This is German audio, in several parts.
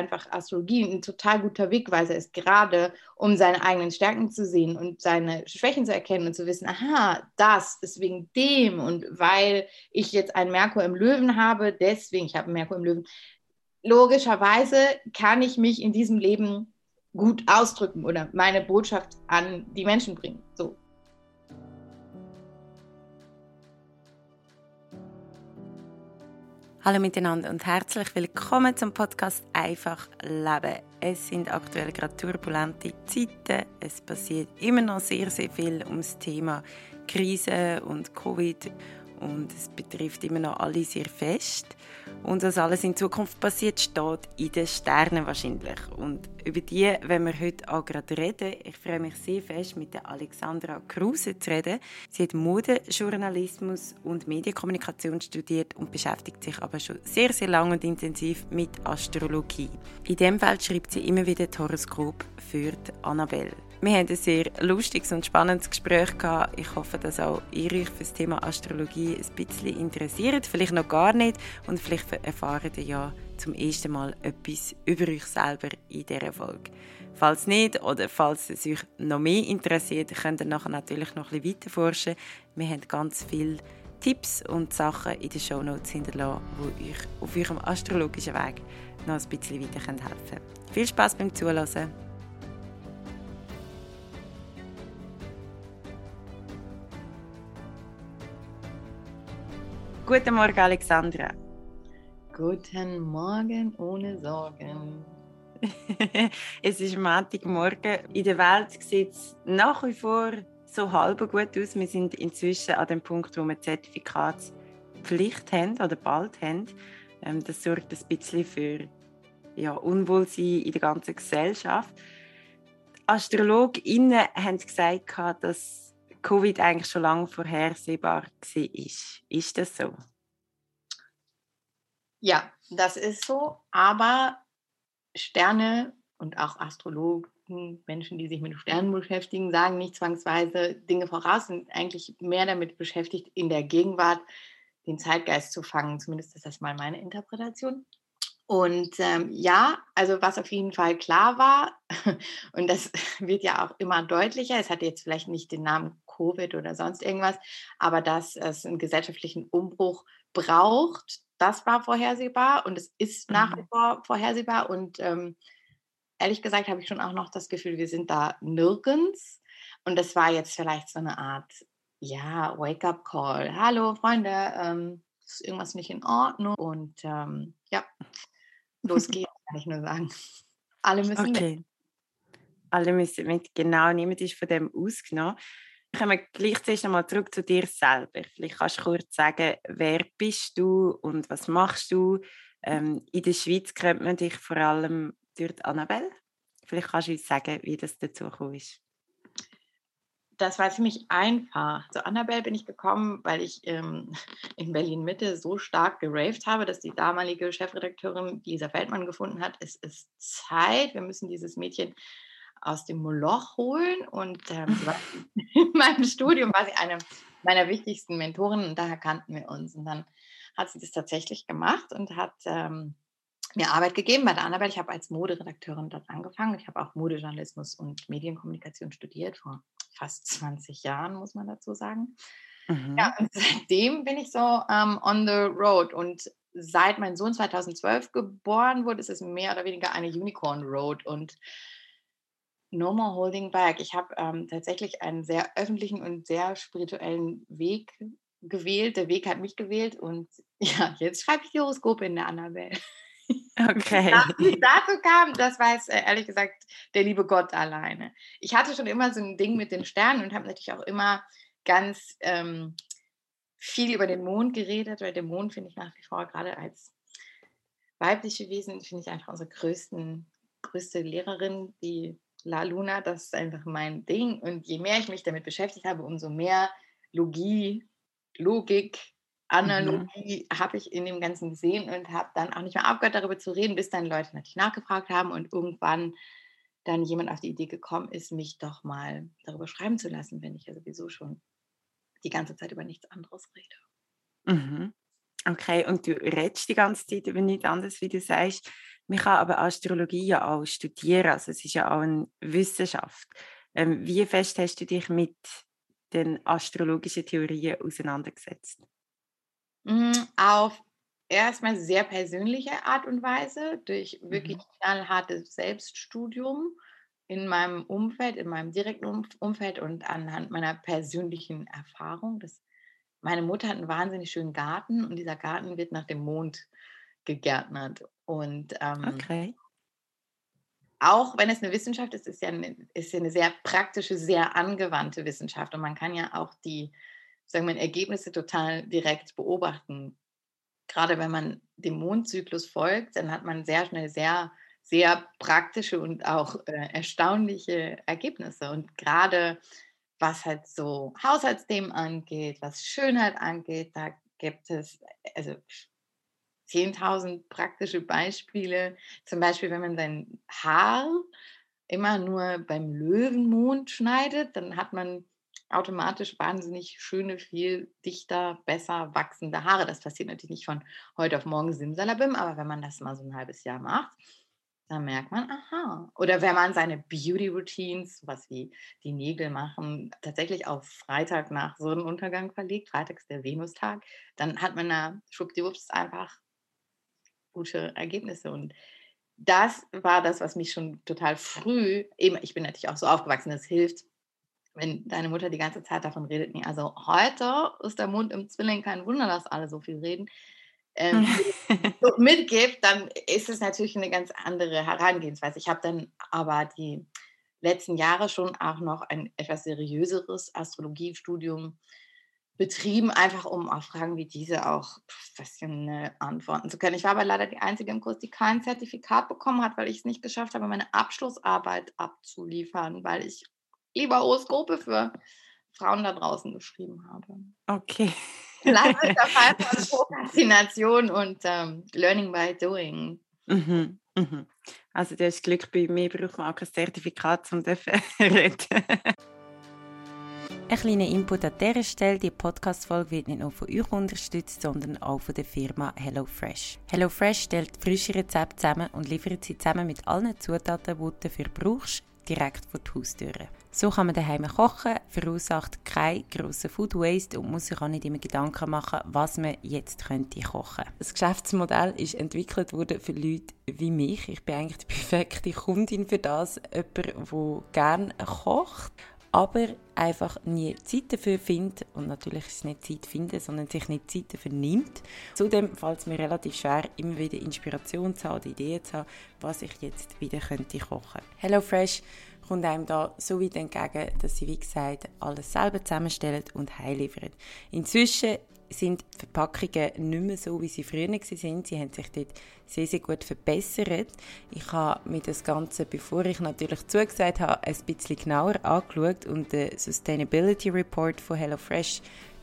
einfach Astrologie ein total guter Wegweiser ist, gerade um seine eigenen Stärken zu sehen und seine Schwächen zu erkennen und zu wissen, aha, das ist wegen dem und weil ich jetzt einen Merkur im Löwen habe, deswegen, ich habe einen Merkur im Löwen, logischerweise kann ich mich in diesem Leben gut ausdrücken oder meine Botschaft an die Menschen bringen. So. Hallo miteinander und herzlich willkommen zum Podcast Einfach Leben. Es sind aktuell gerade turbulente Zeiten. Es passiert immer noch sehr, sehr viel ums Thema Krise und Covid und es betrifft immer noch alle sehr fest. Und was alles in Zukunft passiert, steht in den Sternen wahrscheinlich. Und über die wenn wir heute auch gerade reden. Ich freue mich sehr fest, mit der Alexandra Kruse zu reden. Sie hat Modejournalismus und Medienkommunikation studiert und beschäftigt sich aber schon sehr, sehr lange und intensiv mit Astrologie. In dem Feld schreibt sie immer wieder Horoskop für Annabelle. Wir haben ein sehr lustiges und spannendes Gespräch gehabt. Ich hoffe, dass auch ihr euch für das Thema Astrologie ein bisschen interessiert. Vielleicht noch gar nicht und vielleicht erfahrt ihr ja zum ersten Mal etwas über euch selber in dieser Folge. Falls nicht oder falls es euch noch mehr interessiert, könnt ihr nachher natürlich noch ein bisschen weiter forschen. Wir haben ganz viele Tipps und Sachen in den Shownotes hinterlassen, die euch auf eurem astrologischen Weg noch ein bisschen weiter helfen können. Viel Spaß beim Zuhören! Guten Morgen, Alexandra. Guten Morgen ohne Sorgen. es ist Montagmorgen. In der Welt sieht es nach wie vor so halb gut aus. Wir sind inzwischen an dem Punkt, wo wir Zertifikatspflicht haben oder bald haben. Ähm, das sorgt ein bisschen für ja, Unwohlsein in der ganzen Gesellschaft. AstrologInnen haben gesagt, dass Covid eigentlich schon lange vorhersehbar war. Ist das so? Ja, das ist so. Aber Sterne und auch Astrologen, Menschen, die sich mit Sternen beschäftigen, sagen nicht zwangsweise Dinge voraus, sind eigentlich mehr damit beschäftigt, in der Gegenwart den Zeitgeist zu fangen. Zumindest ist das mal meine Interpretation. Und ähm, ja, also was auf jeden Fall klar war, und das wird ja auch immer deutlicher, es hat jetzt vielleicht nicht den Namen Covid oder sonst irgendwas, aber dass es einen gesellschaftlichen Umbruch braucht, das war vorhersehbar und es ist nach wie mhm. vor vorhersehbar. Und ähm, ehrlich gesagt habe ich schon auch noch das Gefühl, wir sind da nirgends. Und das war jetzt vielleicht so eine Art, ja, Wake-up-Call. Hallo Freunde, ähm, ist irgendwas nicht in Ordnung? Und ähm, ja, los geht's, kann ich nur sagen. Alle müssen okay. mit. Alle müssen mit, genau, niemand ist von dem ausgenommen. Kommen wir gleich zuerst einmal zurück zu dir selber. Vielleicht kannst du kurz sagen, wer bist du und was machst du? Ähm, in der Schweiz kennt man dich vor allem durch Annabelle. Vielleicht kannst du uns sagen, wie das dazu ist. Das war ziemlich einfach. Zu Annabelle bin ich gekommen, weil ich ähm, in Berlin Mitte so stark geraved habe, dass die damalige Chefredakteurin Lisa Feldmann gefunden hat, es ist Zeit, wir müssen dieses Mädchen aus dem Moloch holen. Und ähm, in meinem Studium war sie eine meiner wichtigsten Mentoren und daher kannten wir uns. Und dann hat sie das tatsächlich gemacht und hat ähm, mir Arbeit gegeben bei der Annabelle. Ich habe als Moderedakteurin dort angefangen. Ich habe auch Modejournalismus und Medienkommunikation studiert vor fast 20 Jahren, muss man dazu sagen. Mhm. Ja, und seitdem bin ich so ähm, on the road und seit mein Sohn 2012 geboren wurde, ist es mehr oder weniger eine Unicorn Road und No more holding back. Ich habe ähm, tatsächlich einen sehr öffentlichen und sehr spirituellen Weg gewählt. Der Weg hat mich gewählt und ja, jetzt schreibe ich die Horoskope in der Annabelle. Okay. Wie dazu kam, das weiß äh, ehrlich gesagt der liebe Gott alleine. Ich hatte schon immer so ein Ding mit den Sternen und habe natürlich auch immer ganz ähm, viel über den Mond geredet, weil der Mond finde ich nach wie vor gerade als weibliche Wesen, finde ich einfach unsere größten, größte Lehrerin, die La Luna, das ist einfach mein Ding. Und je mehr ich mich damit beschäftigt habe, umso mehr Logie, Logik, mhm. Analogie mhm. habe ich in dem Ganzen gesehen und habe dann auch nicht mehr aufgehört, darüber zu reden, bis dann Leute natürlich nachgefragt haben und irgendwann dann jemand auf die Idee gekommen ist, mich doch mal darüber schreiben zu lassen, wenn ich ja sowieso schon die ganze Zeit über nichts anderes rede. Mhm. Okay, und du redest die ganze Zeit über nichts anderes, wie du sagst. Man kann aber Astrologie ja auch studieren, also es ist ja auch eine Wissenschaft. Ähm, wie fest hast du dich mit den astrologischen Theorien auseinandergesetzt? Mm, auf erstmal sehr persönliche Art und Weise, durch wirklich mhm. knallhartes Selbststudium in meinem Umfeld, in meinem direkten Umfeld und anhand meiner persönlichen Erfahrung. Das, meine Mutter hat einen wahnsinnig schönen Garten und dieser Garten wird nach dem Mond gegärtnert. Und ähm, okay. auch wenn es eine Wissenschaft ist, ist ja eine, ist ja eine sehr praktische, sehr angewandte Wissenschaft. Und man kann ja auch die sagen wir, Ergebnisse total direkt beobachten. Gerade wenn man dem Mondzyklus folgt, dann hat man sehr schnell sehr sehr praktische und auch äh, erstaunliche Ergebnisse. Und gerade was halt so Haushaltsthemen angeht, was Schönheit angeht, da gibt es also 10.000 praktische Beispiele. Zum Beispiel, wenn man sein Haar immer nur beim Löwenmond schneidet, dann hat man automatisch wahnsinnig schöne, viel dichter, besser wachsende Haare. Das passiert natürlich nicht von heute auf morgen simsalabim, aber wenn man das mal so ein halbes Jahr macht, da merkt man, aha. Oder wenn man seine Beauty-Routines, was wie die Nägel machen, tatsächlich auf Freitag nach Sonnenuntergang verlegt, Freitag ist der Venustag, dann hat man da schwuppdiwupps einfach gute Ergebnisse. Und das war das, was mich schon total früh, eben, ich bin natürlich auch so aufgewachsen, das hilft, wenn deine Mutter die ganze Zeit davon redet, nee, also heute ist der Mond im Zwilling, kein Wunder, dass alle so viel reden ähm, so mitgibt, dann ist es natürlich eine ganz andere Herangehensweise. Ich habe dann aber die letzten Jahre schon auch noch ein etwas seriöseres Astrologiestudium betrieben, einfach um auf Fragen wie diese auch professionell antworten zu können. Ich war aber leider die Einzige im Kurs, die kein Zertifikat bekommen hat, weil ich es nicht geschafft habe, meine Abschlussarbeit abzuliefern, weil ich lieber Horoskope für Frauen da draußen geschrieben habe. Okay. Klassischer Fall von Prokrastination und ähm, Learning by Doing. Mhm, mhm. Also das ist Glück bei mir, braucht man auch kein Zertifikat, um zu reden. Ein kleiner Input an dieser Stelle. Die Podcast-Folge wird nicht nur von euch unterstützt, sondern auch von der Firma HelloFresh. HelloFresh stellt frische Rezepte zusammen und liefert sie zusammen mit allen Zutaten, die du dafür brauchst, direkt vor die Haustüre. So kann man daheim kochen, verursacht keinen grossen Food Waste und muss sich auch nicht immer Gedanken machen, was man jetzt könnte kochen. Das Geschäftsmodell ist entwickelt worden für Leute wie mich. Ich bin eigentlich die perfekte Kundin für das, jemand, der gerne kocht, aber einfach nie Zeit dafür findet und natürlich ist es nicht Zeit finden, sondern sich nicht Zeit dafür nimmt. Zudem fällt es mir relativ schwer, immer wieder Inspiration zu haben, Ideen zu haben, was ich jetzt wieder könnte kochen. HelloFresh kommt einem da so weit entgegen, dass sie, wie gesagt, alles selber zusammenstellen und heimliefern. Inzwischen sind die Verpackungen nicht mehr so, wie sie früher waren. Sie haben sich dort sehr, sehr gut verbessert. Ich habe mir das Ganze, bevor ich natürlich zugesagt habe, ein bisschen genauer angeschaut und den Sustainability Report von HelloFresh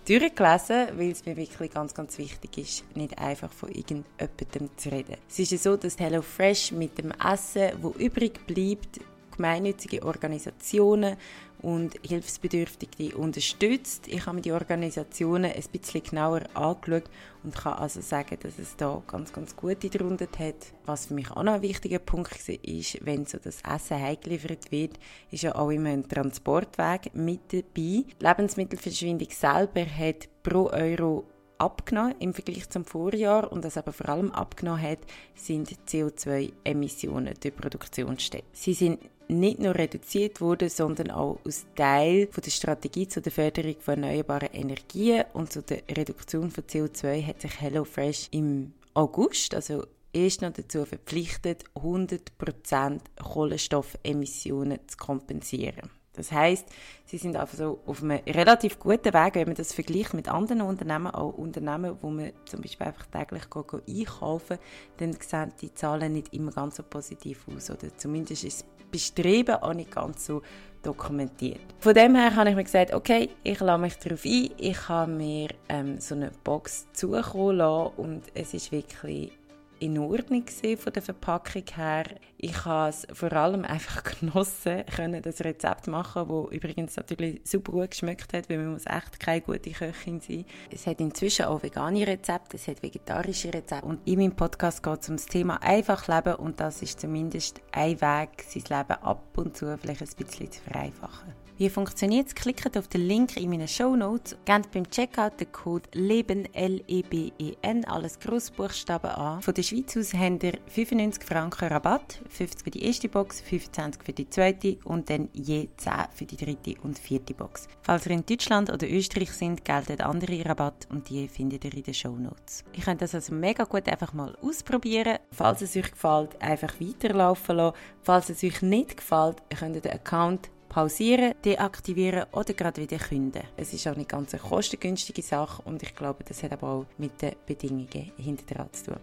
durchgelesen, weil es mir wirklich ganz, ganz wichtig ist, nicht einfach von irgendjemandem zu reden. Es ist ja so, dass HelloFresh mit dem Essen, das übrig bleibt, gemeinnützige Organisationen und Hilfsbedürftige unterstützt. Ich habe mir die Organisationen ein bisschen genauer angeschaut und kann also sagen, dass es da ganz, ganz gute darunter hat. Was für mich auch noch ein wichtiger Punkt ist, wenn so das Essen heimgeliefert wird, ist ja auch immer ein Transportweg mit dabei. Die Lebensmittelverschwendung selber hat pro Euro abgenommen im Vergleich zum Vorjahr und was aber vor allem abgenommen hat, sind CO2-Emissionen der Produktionsstätte. Sie sind nicht nur reduziert worden, sondern auch als Teil von der Strategie zur Förderung von erneuerbaren Energien und zur Reduktion von CO2 hat sich HelloFresh im August, also erst noch dazu verpflichtet, 100% Kohlenstoffemissionen zu kompensieren. Das heißt, sie sind einfach so auf einem relativ guten Weg, wenn man das vergleicht mit anderen Unternehmen, auch Unternehmen, wo man zum Beispiel einfach täglich einkaufen dann sehen die Zahlen nicht immer ganz so positiv aus. Oder zumindest ist das Bestreben auch nicht ganz so dokumentiert. Von dem her habe ich mir gesagt, okay, ich lasse mich darauf ein, ich habe mir ähm, so eine Box zukommen lassen und es ist wirklich in Ordnung von der Verpackung her. Ich habe es vor allem einfach genossen, können das Rezept machen, wo übrigens natürlich super gut geschmeckt hat, weil man muss echt keine gute Köchin sein. Es hat inzwischen auch vegane Rezepte, es hat vegetarische Rezepte und in meinem Podcast geht es um das Thema einfach leben und das ist zumindest ein Weg, sein Leben ab und zu vielleicht ein bisschen zu vereinfachen. Wie funktioniert es? Klickt auf den Link in meinen Show Notes, gebt beim Checkout den Code LEBEN, L-E-B-E-N, alles Grossbuchstaben an. Von der Schweiz aus habt ihr 95 Franken Rabatt, 50 für die erste Box, 25 für die zweite und dann je 10 für die dritte und vierte Box. Falls ihr in Deutschland oder Österreich sind, gelten andere Rabatt und die findet ihr in den Show Notes. Ihr könnt das also mega gut einfach mal ausprobieren. Falls es euch gefällt, einfach weiterlaufen lassen. Falls es euch nicht gefällt, könnt ihr den Account pausieren, deaktivieren oder gerade wieder künden. Es ist auch nicht ganz eine kostengünstige Sache und ich glaube, das hat aber auch mit den Bedingungen hinter dran zu tun.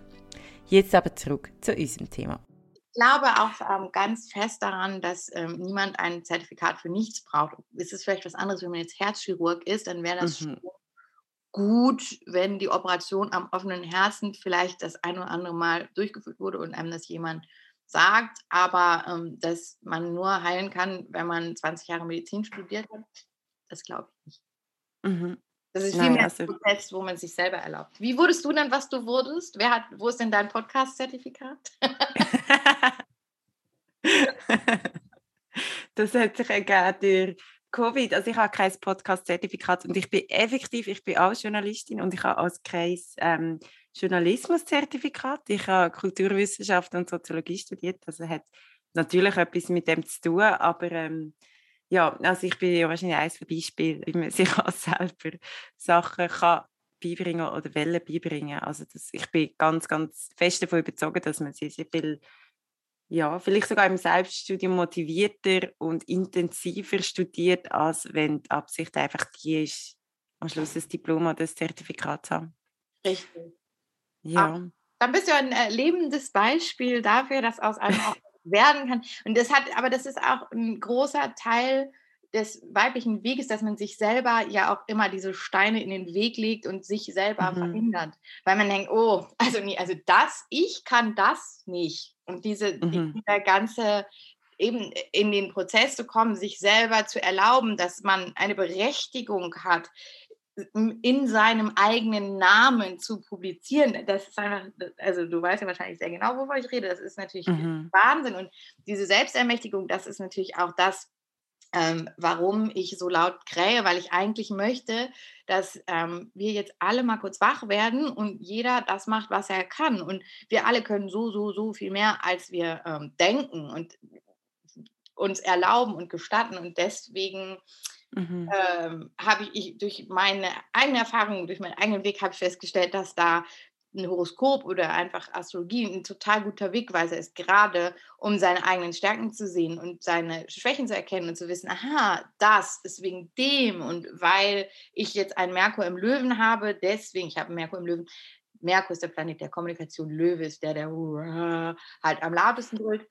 Jetzt aber zurück zu unserem Thema. Ich glaube auch ähm, ganz fest daran, dass ähm, niemand ein Zertifikat für nichts braucht. Ist es vielleicht was anderes, wenn man jetzt Herzchirurg ist, dann wäre das mhm. schon gut, wenn die Operation am offenen Herzen vielleicht das ein oder andere Mal durchgeführt wurde und einem das jemand sagt, aber ähm, dass man nur heilen kann, wenn man 20 Jahre Medizin studiert hat, das glaube ich nicht. Mhm. Das ist viel mehr ein Prozess, wo man sich selber erlaubt. Wie wurdest du denn, was du wurdest? Wer hat, wo ist denn dein Podcast-Zertifikat? das hat sich ergeben durch Covid. Also ich habe kein Podcast-Zertifikat und ich bin effektiv, ich bin auch Journalistin und ich habe als Kreis ähm, Journalismus-Zertifikat. Ich habe Kulturwissenschaften und Soziologie studiert, also hat natürlich etwas mit dem zu tun, aber ähm, ja, also ich bin ja wahrscheinlich eines der Beispiele, wie man sich auch selber Sachen kann beibringen oder Wellen beibringen. Also das, ich bin ganz, ganz fest davon überzeugt, dass man sehr, sehr viel, ja, vielleicht sogar im Selbststudium motivierter und intensiver studiert, als wenn die Absicht einfach die ist, am Schluss ein Diplom oder ein Zertifikat zu haben. Richtig. Ja. dann bist du ein äh, lebendes Beispiel dafür, dass aus einem auch werden kann. Und das hat, aber das ist auch ein großer Teil des weiblichen Weges, dass man sich selber ja auch immer diese Steine in den Weg legt und sich selber mhm. verhindert. Weil man denkt, oh, also nee, also das, ich kann das nicht. Und diese, mhm. dieser ganze eben in den Prozess zu kommen, sich selber zu erlauben, dass man eine Berechtigung hat, in seinem eigenen Namen zu publizieren, das ist einfach, also du weißt ja wahrscheinlich sehr genau, wovon ich rede, das ist natürlich mhm. Wahnsinn. Und diese Selbstermächtigung, das ist natürlich auch das, ähm, warum ich so laut krähe, weil ich eigentlich möchte, dass ähm, wir jetzt alle mal kurz wach werden und jeder das macht, was er kann. Und wir alle können so, so, so viel mehr, als wir ähm, denken und uns erlauben und gestatten. Und deswegen Mhm. Ähm, habe ich durch meine eigene Erfahrung, durch meinen eigenen Weg habe ich festgestellt, dass da ein Horoskop oder einfach Astrologie ein total guter Wegweiser ist, gerade um seine eigenen Stärken zu sehen und seine Schwächen zu erkennen und zu wissen, aha, das ist wegen dem und weil ich jetzt einen Merkur im Löwen habe, deswegen, ich habe einen Merkur im Löwen, Merkur ist der Planet der Kommunikation, Löwe ist der, der halt am lautesten drückt.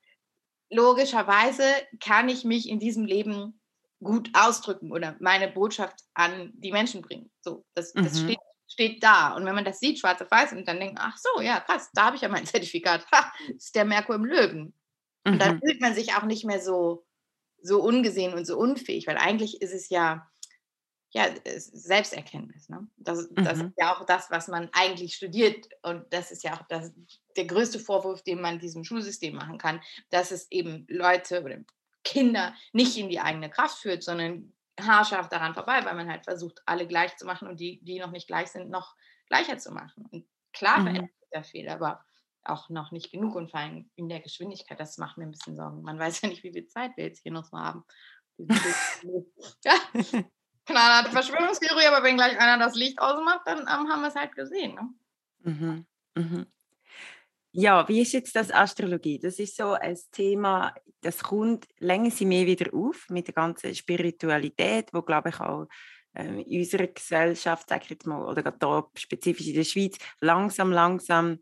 Logischerweise kann ich mich in diesem Leben gut ausdrücken oder meine Botschaft an die Menschen bringen. So, das, das mhm. steht, steht, da. Und wenn man das sieht, schwarz auf weiß, und dann denkt, ach so, ja, krass, da habe ich ja mein Zertifikat. Ha, das ist der Merkur im Löwen. Mhm. Und dann mhm. fühlt man sich auch nicht mehr so, so ungesehen und so unfähig, weil eigentlich ist es ja, ja, Selbsterkenntnis. Ne? Das, das mhm. ist ja auch das, was man eigentlich studiert. Und das ist ja auch das, der größte Vorwurf, den man diesem Schulsystem machen kann, dass es eben Leute oder Kinder nicht in die eigene Kraft führt, sondern haarscharf daran vorbei, weil man halt versucht, alle gleich zu machen und die, die noch nicht gleich sind, noch gleicher zu machen. Und klar mhm. verändert sich da viel, aber auch noch nicht genug und vor allem in der Geschwindigkeit, das macht mir ein bisschen Sorgen. Man weiß ja nicht, wie viel Zeit wir jetzt hier noch so haben. ja, knallharte Verschwörungstheorie, aber wenn gleich einer das Licht ausmacht, dann um, haben wir es halt gesehen. Ne? Mhm. Mhm. Ja, wie ist jetzt das Astrologie? Das ist so ein Thema, das kommt länger sie mehr wieder auf mit der ganzen Spiritualität, wo glaube ich auch ähm, in unserer Gesellschaft, sage ich jetzt mal, oder gerade hier spezifisch in der Schweiz, langsam, langsam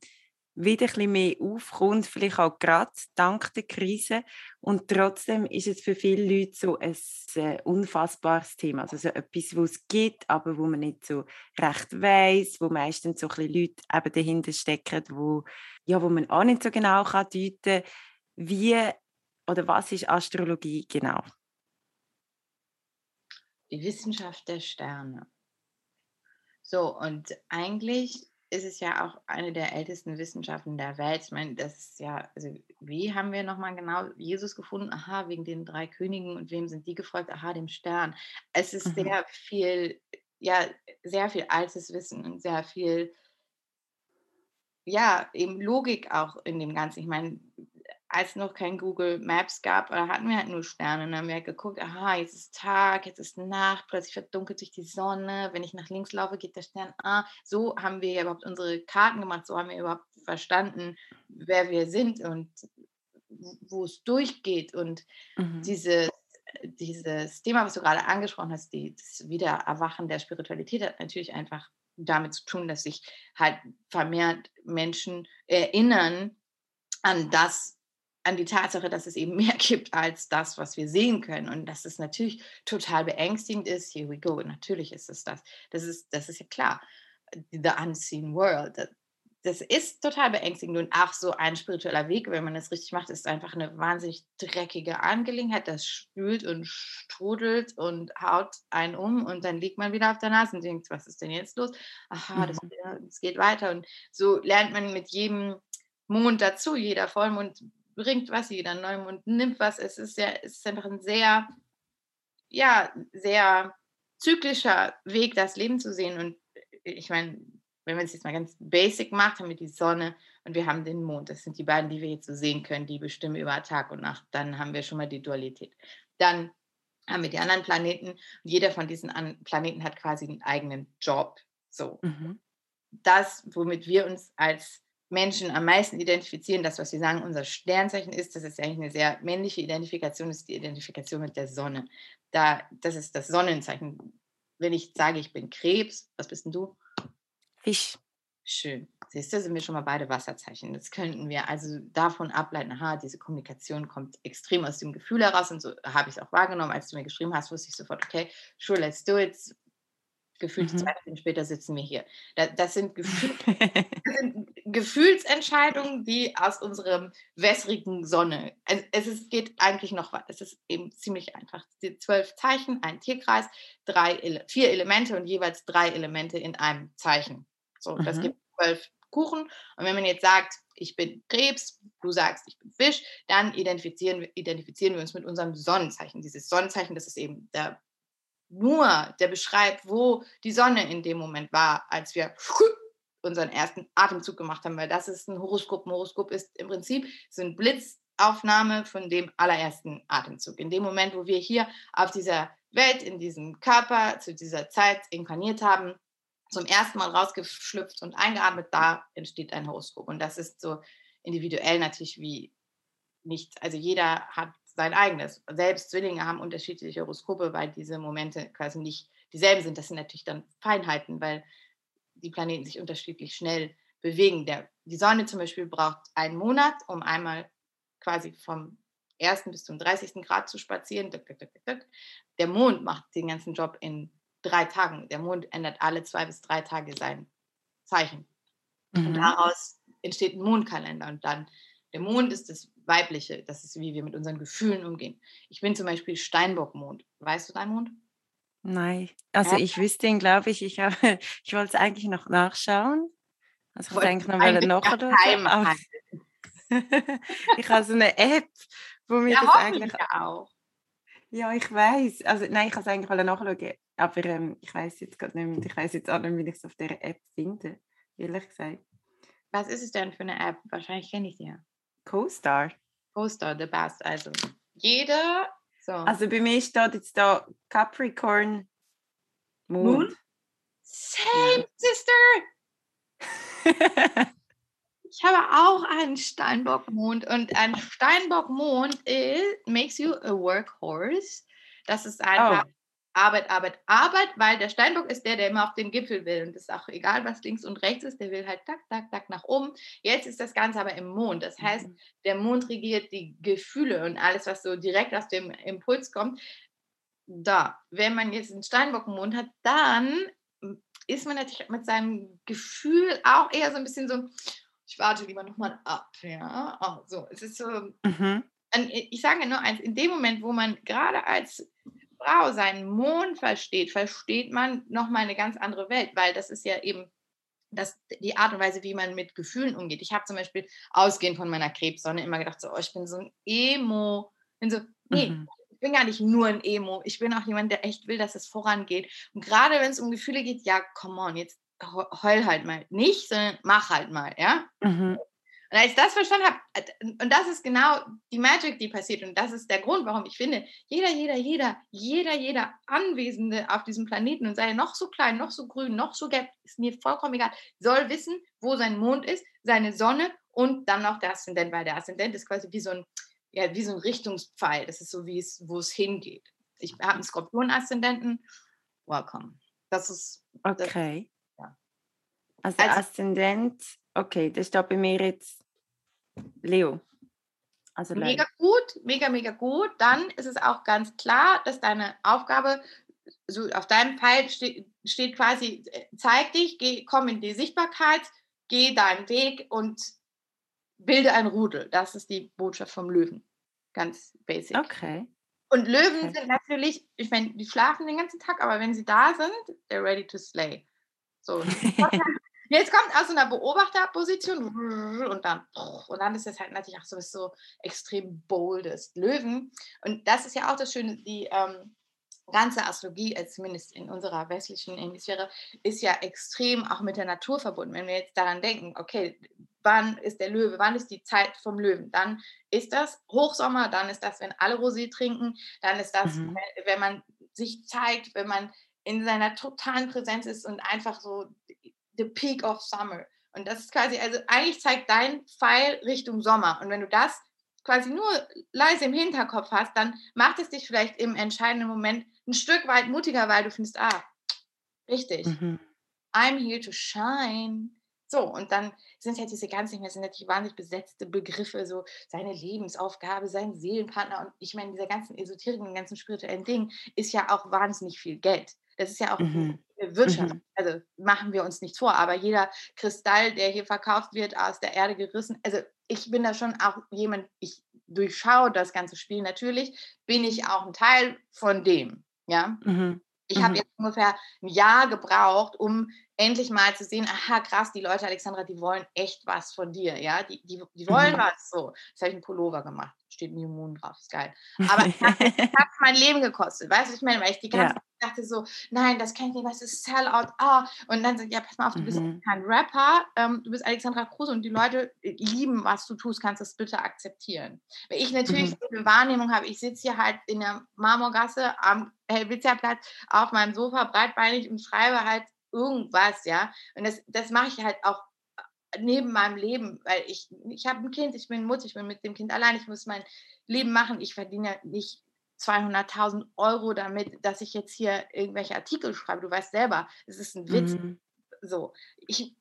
wieder ein bisschen mehr aufkommt, vielleicht auch gerade dank der Krise. Und trotzdem ist es für viele Leute so ein äh, unfassbares Thema. Also so etwas, wo es gibt, aber wo man nicht so recht weiß, wo meistens so ein Leute eben dahinter stecken, wo, ja, wo man auch nicht so genau kann deuten kann, wie oder was ist Astrologie genau? Die Wissenschaft der Sterne. So, und eigentlich ist es ja auch eine der ältesten Wissenschaften der Welt. Ich meine, das ist ja, also wie haben wir nochmal genau Jesus gefunden? Aha, wegen den drei Königen und wem sind die gefolgt? Aha, dem Stern. Es ist mhm. sehr viel, ja, sehr viel altes Wissen und sehr viel, ja, eben Logik auch in dem Ganzen. Ich meine, als noch kein Google Maps gab, da hatten wir halt nur Sterne. Und dann haben wir halt geguckt, aha, jetzt ist Tag, jetzt ist Nacht, plötzlich verdunkelt sich die Sonne. Wenn ich nach links laufe, geht der Stern. Ah, so haben wir ja überhaupt unsere Karten gemacht, so haben wir überhaupt verstanden, wer wir sind und wo es durchgeht. Und mhm. dieses, dieses Thema, was du gerade angesprochen hast, die, das Wiedererwachen der Spiritualität, hat natürlich einfach damit zu tun, dass sich halt vermehrt Menschen erinnern an das, an die Tatsache, dass es eben mehr gibt als das, was wir sehen können und dass es natürlich total beängstigend ist. Here we go. Natürlich ist es das. Das ist, das ist ja klar. The unseen world. Das ist total beängstigend und auch so ein spiritueller Weg, wenn man das richtig macht, ist einfach eine wahnsinnig dreckige Angelegenheit. Das spült und strudelt und haut einen um und dann liegt man wieder auf der Nase und denkt, was ist denn jetzt los? Aha, das, mhm. das geht weiter. Und so lernt man mit jedem Mond dazu. Jeder Vollmond bringt was, jeder Neumond nimmt was. Es ist, ja, es ist einfach ein sehr, ja, sehr zyklischer Weg, das Leben zu sehen. Und ich meine, wenn man es jetzt mal ganz basic macht, haben wir die Sonne und wir haben den Mond. Das sind die beiden, die wir jetzt so sehen können, die bestimmen über Tag und Nacht. Dann haben wir schon mal die Dualität. Dann haben wir die anderen Planeten und jeder von diesen Planeten hat quasi einen eigenen Job. So. Mhm. Das, womit wir uns als Menschen am meisten identifizieren, das, was sie sagen, unser Sternzeichen ist, das ist eigentlich eine sehr männliche Identifikation, das ist die Identifikation mit der Sonne. Da, das ist das Sonnenzeichen. Wenn ich sage, ich bin Krebs, was bist denn du? Fisch. Schön. Siehst du, sind wir schon mal beide Wasserzeichen. Das könnten wir also davon ableiten, aha, diese Kommunikation kommt extrem aus dem Gefühl heraus und so habe ich es auch wahrgenommen. Als du mir geschrieben hast, wusste ich sofort, okay, sure, let's do it gefühlt mhm. zwei Stunden später sitzen wir hier. Das, sind, Gefühl, das, sind Gefühlsentscheidungen, die aus unserem wässrigen Sonne. Es, ist, geht eigentlich noch weiter. Es ist eben ziemlich einfach. Die zwölf Zeichen, ein Tierkreis, drei, vier Elemente und jeweils drei Elemente in einem Zeichen. So, mhm. das gibt zwölf Kuchen. Und wenn man jetzt sagt, ich bin Krebs, du sagst, ich bin Fisch, dann identifizieren, identifizieren wir uns mit unserem Sonnenzeichen. Dieses Sonnenzeichen, das ist eben der nur, der beschreibt, wo die Sonne in dem Moment war, als wir unseren ersten Atemzug gemacht haben, weil das ist ein Horoskop. Ein Horoskop ist im Prinzip so eine Blitzaufnahme von dem allerersten Atemzug. In dem Moment, wo wir hier auf dieser Welt, in diesem Körper, zu dieser Zeit inkarniert haben, zum ersten Mal rausgeschlüpft und eingeatmet, da entsteht ein Horoskop. Und das ist so individuell natürlich wie nichts. Also jeder hat sein eigenes. Selbst Zwillinge haben unterschiedliche Horoskope, weil diese Momente quasi nicht dieselben sind. Das sind natürlich dann Feinheiten, weil die Planeten sich unterschiedlich schnell bewegen. Der, die Sonne zum Beispiel braucht einen Monat, um einmal quasi vom 1. bis zum 30. Grad zu spazieren. Der Mond macht den ganzen Job in drei Tagen. Der Mond ändert alle zwei bis drei Tage sein Zeichen. Mhm. Und daraus entsteht ein Mondkalender. Und dann der Mond ist das Weibliche, das ist, wie wir mit unseren Gefühlen umgehen. Ich bin zum Beispiel Steinbockmond. Weißt du deinen Mond? Nein, also ja. ich wüsste ihn, glaube ich. Ich, habe, ich wollte es eigentlich noch nachschauen. Also ich denke noch mal nachschauen. ich habe so eine App, wo mir ja, das eigentlich auch. Ja, ich weiß. Also nein, ich habe es eigentlich nachschauen, aber ähm, ich weiß jetzt gerade nicht mehr. Ich weiß jetzt auch nicht, wie ich es auf der App finde, ehrlich gesagt. Was ist es denn für eine App? Wahrscheinlich kenne ich sie ja. Co-Star. Co-Star, the best. Also jeder. So. Also bei mir steht jetzt da Capricorn Moon. Moon? Same. Sister! ich habe auch einen Steinbockmond und ein Steinbockmond makes you a workhorse. Das ist einfach, oh. Arbeit, Arbeit, Arbeit, weil der Steinbock ist der, der immer auf den Gipfel will. Und es ist auch egal, was links und rechts ist, der will halt tak, tak, tak nach oben. Jetzt ist das Ganze aber im Mond. Das heißt, mhm. der Mond regiert die Gefühle und alles, was so direkt aus dem Impuls kommt. Da, wenn man jetzt einen Steinbock im Mond hat, dann ist man natürlich mit seinem Gefühl auch eher so ein bisschen so, ich warte lieber nochmal ab. Ja, oh, so, es ist so. Mhm. Ich sage nur eins, in dem Moment, wo man gerade als Frau seinen Mond versteht, versteht man nochmal eine ganz andere Welt, weil das ist ja eben das, die Art und Weise, wie man mit Gefühlen umgeht. Ich habe zum Beispiel ausgehend von meiner Krebssonne immer gedacht, so, oh, ich bin so ein Emo. Ich bin so, nee, mhm. ich bin gar nicht nur ein Emo. Ich bin auch jemand, der echt will, dass es vorangeht. Und gerade wenn es um Gefühle geht, ja, come on, jetzt heul halt mal. Nicht, sondern mach halt mal, ja. Mhm. Und als ich das verstanden habe, äh, und das ist genau die Magic, die passiert, und das ist der Grund, warum ich finde, jeder, jeder, jeder, jeder, jeder Anwesende auf diesem Planeten, und sei er noch so klein, noch so grün, noch so gelb, ist mir vollkommen egal, soll wissen, wo sein Mond ist, seine Sonne und dann noch der Aszendent, weil der Aszendent ist quasi wie so ein, ja, wie so ein Richtungspfeil. Das ist so, wie es, wo es hingeht. Ich habe einen Skorpion-Aszendenten. Welcome. Das ist. Okay. Das, ja. Also, also Aszendent, okay, das steht bei mir jetzt Leo. Also mega gut, mega, mega gut. Dann ist es auch ganz klar, dass deine Aufgabe, so auf deinem Pfeil steht, steht quasi, äh, zeig dich, geh, komm in die Sichtbarkeit, geh deinen Weg und bilde ein Rudel. Das ist die Botschaft vom Löwen. Ganz basic. Okay. Und Löwen okay. sind natürlich, ich meine, die schlafen den ganzen Tag, aber wenn sie da sind, they're ready to slay. So. Jetzt kommt aus einer Beobachterposition und dann, und dann ist es halt natürlich auch so, so extrem boldes Löwen. Und das ist ja auch das Schöne, die ähm, ganze Astrologie, äh, zumindest in unserer westlichen Hemisphäre, ist ja extrem auch mit der Natur verbunden. Wenn wir jetzt daran denken, okay, wann ist der Löwe, wann ist die Zeit vom Löwen, dann ist das Hochsommer, dann ist das, wenn alle Rosé trinken, dann ist das, mhm. wenn, wenn man sich zeigt, wenn man in seiner totalen Präsenz ist und einfach so the peak of summer. Und das ist quasi, also eigentlich zeigt dein Pfeil Richtung Sommer. Und wenn du das quasi nur leise im Hinterkopf hast, dann macht es dich vielleicht im entscheidenden Moment ein Stück weit mutiger, weil du findest, ah, richtig, mhm. I'm here to shine. So, und dann sind halt diese ganzen, das sind natürlich wahnsinnig besetzte Begriffe, so seine Lebensaufgabe, sein Seelenpartner. Und ich meine, dieser ganzen Esoterik und ganzen spirituellen Ding ist ja auch wahnsinnig viel Geld. Das ist ja auch mhm. Wirtschaft. Mhm. Also machen wir uns nichts vor. Aber jeder Kristall, der hier verkauft wird, aus der Erde gerissen. Also ich bin da schon auch jemand, ich durchschaue das ganze Spiel natürlich, bin ich auch ein Teil von dem. Ja. Mhm. Ich habe mhm. jetzt ungefähr ein Jahr gebraucht, um endlich mal zu sehen, aha, krass, die Leute, Alexandra, die wollen echt was von dir, ja, die, die, die wollen mhm. was, so. Das habe ich einen Pullover gemacht, steht New Moon drauf, ist geil. Aber es hat, hat mein Leben gekostet, weißt du, ich meine, weil ich die ganze ja. Zeit dachte so, nein, das kann ich nicht, was ist Sellout, ah, und dann sagt, ja, pass mal auf, du bist mhm. kein Rapper, ähm, du bist Alexandra Kruse und die Leute lieben, was du tust, kannst das bitte akzeptieren. Weil ich natürlich mhm. eine Wahrnehmung habe, ich sitze hier halt in der Marmorgasse am Helvetiaplatz auf meinem Sofa breitbeinig und schreibe halt irgendwas, ja. Und das, das mache ich halt auch neben meinem Leben, weil ich, ich habe ein Kind, ich bin Mutter, ich bin mit dem Kind allein, ich muss mein Leben machen. Ich verdiene ja nicht 200.000 Euro damit, dass ich jetzt hier irgendwelche Artikel schreibe. Du weißt selber, es ist ein Witz. Mhm. So, ich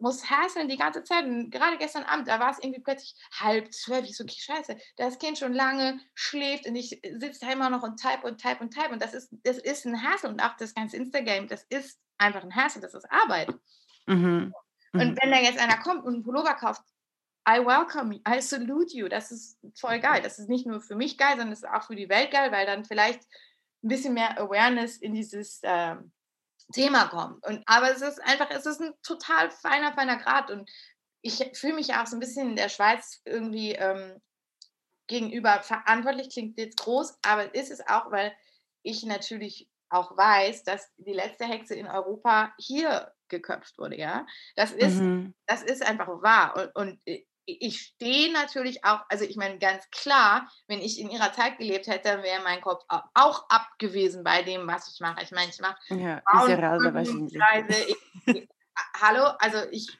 muss hasseln die ganze Zeit. Und gerade gestern Abend, da war es irgendwie plötzlich halb zwölf. Ich so, okay, scheiße, das Kind schon lange schläft und ich sitze da immer noch und type und type und type. Und das ist, das ist ein Hassel. Und auch das ganze Instagram, das ist einfach ein Hassel, das ist Arbeit. Mhm. Und mhm. wenn da jetzt einer kommt und einen Pullover kauft, I welcome you, I salute you, das ist voll geil. Das ist nicht nur für mich geil, sondern das ist auch für die Welt geil, weil dann vielleicht ein bisschen mehr Awareness in dieses äh, Thema kommt. Und, aber es ist einfach, es ist ein total feiner, feiner Grad. Und ich fühle mich auch so ein bisschen in der Schweiz irgendwie ähm, gegenüber verantwortlich, klingt jetzt groß, aber ist es auch, weil ich natürlich auch weiß, dass die letzte Hexe in Europa hier geköpft wurde, ja. Das ist, mhm. das ist einfach wahr. Und, und ich stehe natürlich auch, also ich meine ganz klar, wenn ich in ihrer Zeit gelebt hätte, wäre mein Kopf auch abgewesen bei dem, was ich mache. Ich meine, ich mache ja, wahrscheinlich. hallo, also ich,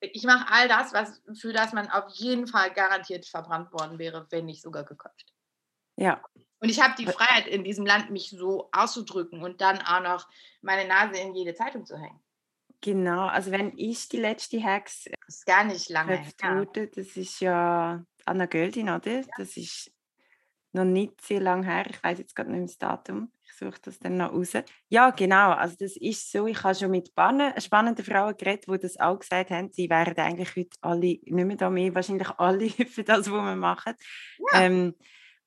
ich mache all das, was, für das man auf jeden Fall garantiert verbrannt worden wäre, wenn nicht sogar geköpft. Ja. Und ich habe die Freiheit in diesem Land, mich so auszudrücken und dann auch noch meine Nase in jede Zeitung zu hängen. Genau, also wenn ich die letzte Hex das ist gar nicht lange her. Wurde, das ist ja Anna Göldin, oder? Ja. Das ist noch nicht sehr lange her. Ich weiß jetzt gerade nicht mehr das Datum. Ich suche das dann noch raus. Ja, genau. Also das ist so. Ich habe schon mit spannenden Frauen geredet, die das auch gesagt haben. Sie wären eigentlich heute alle nicht mehr da mehr, wahrscheinlich alle für das, was wir machen. Ja. Ähm,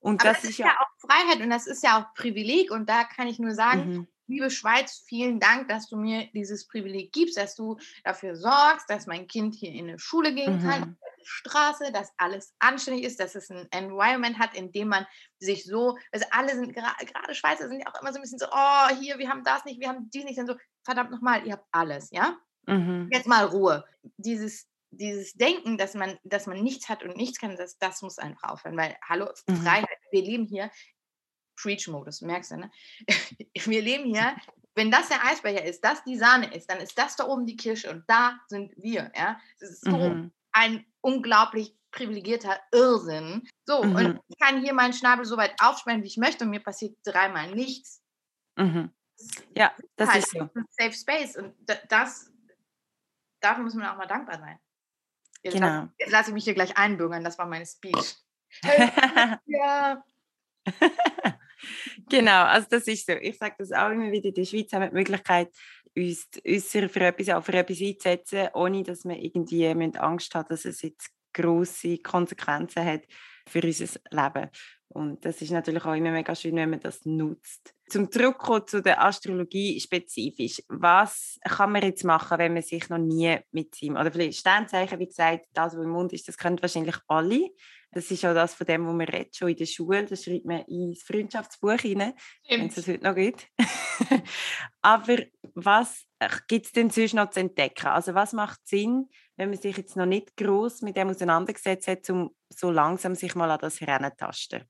und Aber das, das ist ja, auch Freiheit und das ist ja auch Privileg. Und da kann ich nur sagen, mhm liebe Schweiz, vielen Dank, dass du mir dieses Privileg gibst, dass du dafür sorgst, dass mein Kind hier in eine Schule gehen kann, mhm. die Straße, dass alles anständig ist, dass es ein Environment hat, in dem man sich so, also alle sind, gerade Schweizer sind ja auch immer so ein bisschen so, oh, hier, wir haben das nicht, wir haben dies nicht, dann so, verdammt nochmal, ihr habt alles, ja? Mhm. Jetzt mal Ruhe. Dieses, dieses Denken, dass man, dass man nichts hat und nichts kann, das, das muss einfach aufhören, weil, hallo, mhm. Freiheit, wir leben hier Preach-Modus, merkst du, ne? Wir leben hier, wenn das der Eisbecher ist, das die Sahne ist, dann ist das da oben die Kirsche und da sind wir, ja? Das ist so mhm. ein unglaublich privilegierter Irrsinn. So, mhm. und ich kann hier meinen Schnabel so weit aufsperren, wie ich möchte und mir passiert dreimal nichts. Mhm. Ja, das halt ist so. Safe Space und das, dafür muss man auch mal dankbar sein. Jetzt genau. Lasse, jetzt lasse ich mich hier gleich einbürgern, das war meine Speech. Hey, ja. genau, also das ist so. Ich sage das auch immer wieder, der Schweiz haben wir die Möglichkeit, uns, uns für etwas, auch für etwas einzusetzen, ohne dass wir irgendwie Angst haben, dass es jetzt grosse Konsequenzen hat für unser Leben. Und das ist natürlich auch immer mega schön, wenn man das nutzt. Zum Zurückkommen zu der Astrologie spezifisch. Was kann man jetzt machen, wenn man sich noch nie mit ihm, oder vielleicht Sternzeichen, wie gesagt, das, was im Mund ist, das können wahrscheinlich alle. Das ist auch das von dem, wo man redet, schon in der Schule. Das schreibt man ins Freundschaftsbuch rein, wenn es das heute noch gibt. Aber was gibt es denn sonst noch zu entdecken? Also was macht Sinn, wenn man sich jetzt noch nicht groß mit dem auseinandergesetzt hat, um so langsam sich mal an das herantasten?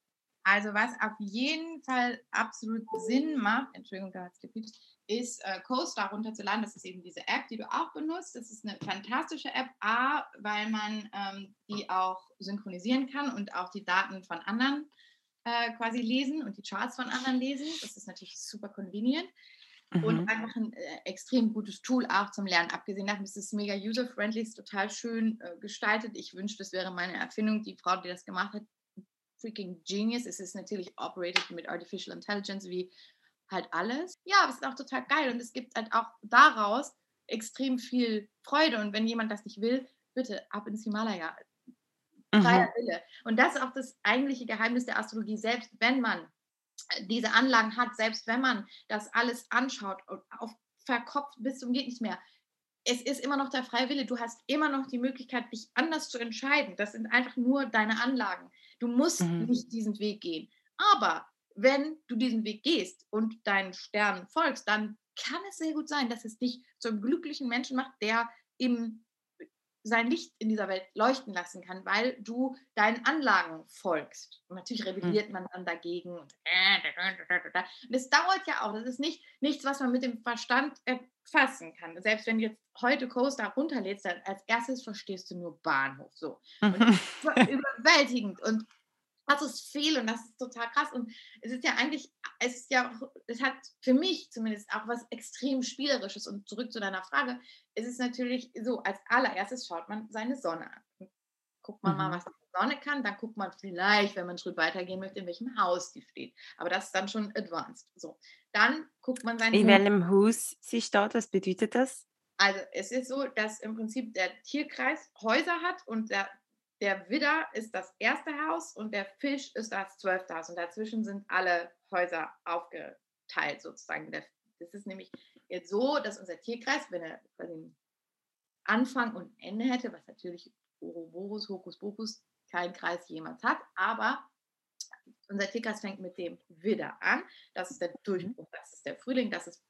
Also was auf jeden Fall absolut Sinn macht, Entschuldigung, da hat es gepiept, ist äh, CoStar runterzuladen. Das ist eben diese App, die du auch benutzt. Das ist eine fantastische App, A, weil man ähm, die auch synchronisieren kann und auch die Daten von anderen äh, quasi lesen und die Charts von anderen lesen. Das ist natürlich super convenient. Mhm. Und einfach ein äh, extrem gutes Tool auch zum Lernen. Abgesehen davon ist es mega user-friendly, ist total schön äh, gestaltet. Ich wünschte, das wäre meine Erfindung. Die Frau, die das gemacht hat, freaking genius. Es ist natürlich operated mit Artificial Intelligence wie halt alles. Ja, aber es ist auch total geil und es gibt halt auch daraus extrem viel Freude. Und wenn jemand das nicht will, bitte ab ins Himalaya. Freier mhm. Wille. Und das ist auch das eigentliche Geheimnis der Astrologie. Selbst wenn man äh, diese Anlagen hat, selbst wenn man das alles anschaut und auf verkopft bis zum geht nicht mehr, es ist immer noch der freie Wille. Du hast immer noch die Möglichkeit, dich anders zu entscheiden. Das sind einfach nur deine Anlagen. Du musst mhm. nicht diesen Weg gehen. Aber wenn du diesen Weg gehst und deinen Sternen folgst, dann kann es sehr gut sein, dass es dich zum glücklichen Menschen macht, der im sein Licht in dieser Welt leuchten lassen kann, weil du deinen Anlagen folgst. Und natürlich hm. rebelliert man dann dagegen. Und das dauert ja auch. Das ist nicht nichts, was man mit dem Verstand erfassen kann. Selbst wenn du jetzt heute Coaster runterlädst, dann als erstes verstehst du nur Bahnhof. So. Und überwältigend. Und das ist viel und das ist total krass. Und es ist ja eigentlich, es ist ja, es hat für mich zumindest auch was extrem Spielerisches. Und zurück zu deiner Frage, es ist natürlich so, als allererstes schaut man seine Sonne an. Guckt man mhm. mal, was die Sonne kann, dann guckt man vielleicht, wenn man einen Schritt weitergehen möchte, in welchem Haus die steht. Aber das ist dann schon advanced. So. Dann guckt man seine. In welchem Haus sie steht, was bedeutet das? Also es ist so, dass im Prinzip der Tierkreis Häuser hat und der der Widder ist das erste Haus und der Fisch ist das zwölfte Haus. Und dazwischen sind alle Häuser aufgeteilt sozusagen. Das ist nämlich jetzt so, dass unser Tierkreis, wenn er quasi Anfang und Ende hätte, was natürlich Ouroboros, Hokus Pokus kein Kreis jemals hat, aber unser Tierkreis fängt mit dem Widder an. Das ist der Durchbruch, das ist der Frühling, das ist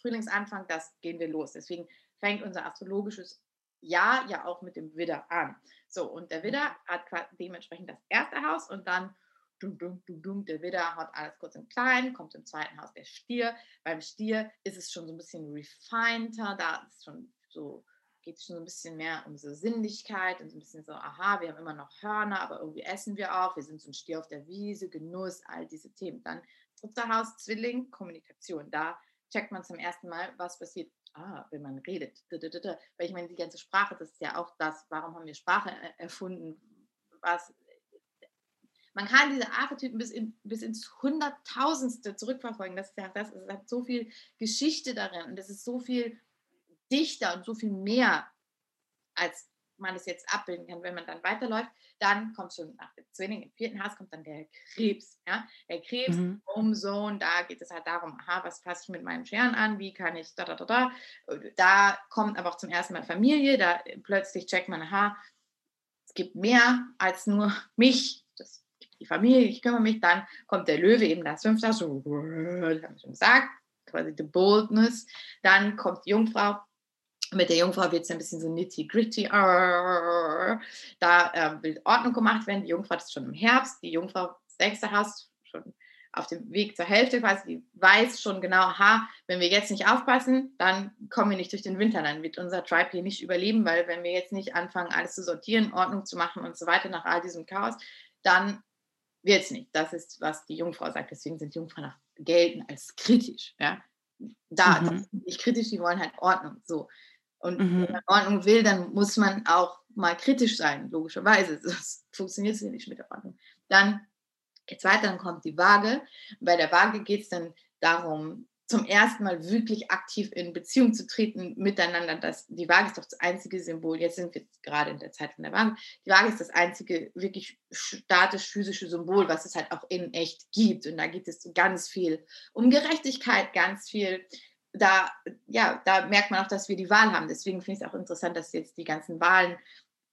Frühlingsanfang, das gehen wir los. Deswegen fängt unser astrologisches Jahr ja auch mit dem Widder an. So, und der Widder mhm. hat dementsprechend das erste Haus und dann dum, dum, dum, dum, der Widder hat alles kurz und klein, kommt im zweiten Haus der Stier. Beim Stier ist es schon so ein bisschen refineder, da ist schon so geht es schon so ein bisschen mehr um so Sinnlichkeit und so ein bisschen so, aha, wir haben immer noch Hörner, aber irgendwie essen wir auch, wir sind so ein Stier auf der Wiese, Genuss, all diese Themen. Dann dritter Haus, Zwilling, Kommunikation. Da checkt man zum ersten Mal, was passiert, ah, wenn man redet. Weil ich meine, die ganze Sprache, das ist ja auch das, warum haben wir Sprache erfunden? Was, man kann diese Archetypen bis, in, bis ins Hunderttausendste zurückverfolgen. Das ist ja das, es hat so viel Geschichte darin und es ist so viel dichter und so viel mehr, als man es jetzt abbilden kann. Wenn man dann weiterläuft, dann kommt schon nach dem Zwilling im vierten Haus kommt dann der Krebs. Ja? Der Krebs, mhm. Umsohn, da geht es halt darum, aha, was fasse ich mit meinem Scheren an, wie kann ich da, da, da, da. Da kommt aber auch zum ersten Mal Familie, da plötzlich checkt man, aha, es gibt mehr als nur mich, das gibt die Familie, ich kümmere mich, dann kommt der Löwe, eben das fünfte Haus, so, habe ich schon gesagt, quasi the boldness, dann kommt die Jungfrau, mit der Jungfrau wird es ein bisschen so nitty-gritty. Da äh, will Ordnung gemacht werden. Die Jungfrau ist schon im Herbst. Die Jungfrau, sechste Haus, schon auf dem Weg zur Hälfte quasi, die weiß schon genau, ha, wenn wir jetzt nicht aufpassen, dann kommen wir nicht durch den Winter, dann wird unser Tribe hier nicht überleben, weil wenn wir jetzt nicht anfangen, alles zu sortieren, Ordnung zu machen und so weiter nach all diesem Chaos, dann wird es nicht. Das ist, was die Jungfrau sagt. Deswegen sind Jungfrauen auch gelten als kritisch. Ja? Da, mhm. nicht kritisch, die wollen halt Ordnung. So. Und mhm. wenn man Ordnung will, dann muss man auch mal kritisch sein, logischerweise. Das funktioniert nicht mit der Ordnung. Dann geht es weiter, dann kommt die Waage. Bei der Waage geht es dann darum, zum ersten Mal wirklich aktiv in Beziehung zu treten miteinander. Das, die Waage ist doch das einzige Symbol, jetzt sind wir gerade in der Zeit von der Waage, die Waage ist das einzige wirklich statisch physische Symbol, was es halt auch in echt gibt. Und da geht es ganz viel um Gerechtigkeit, ganz viel da, ja, da merkt man auch, dass wir die Wahl haben. Deswegen finde ich es auch interessant, dass jetzt die ganzen Wahlen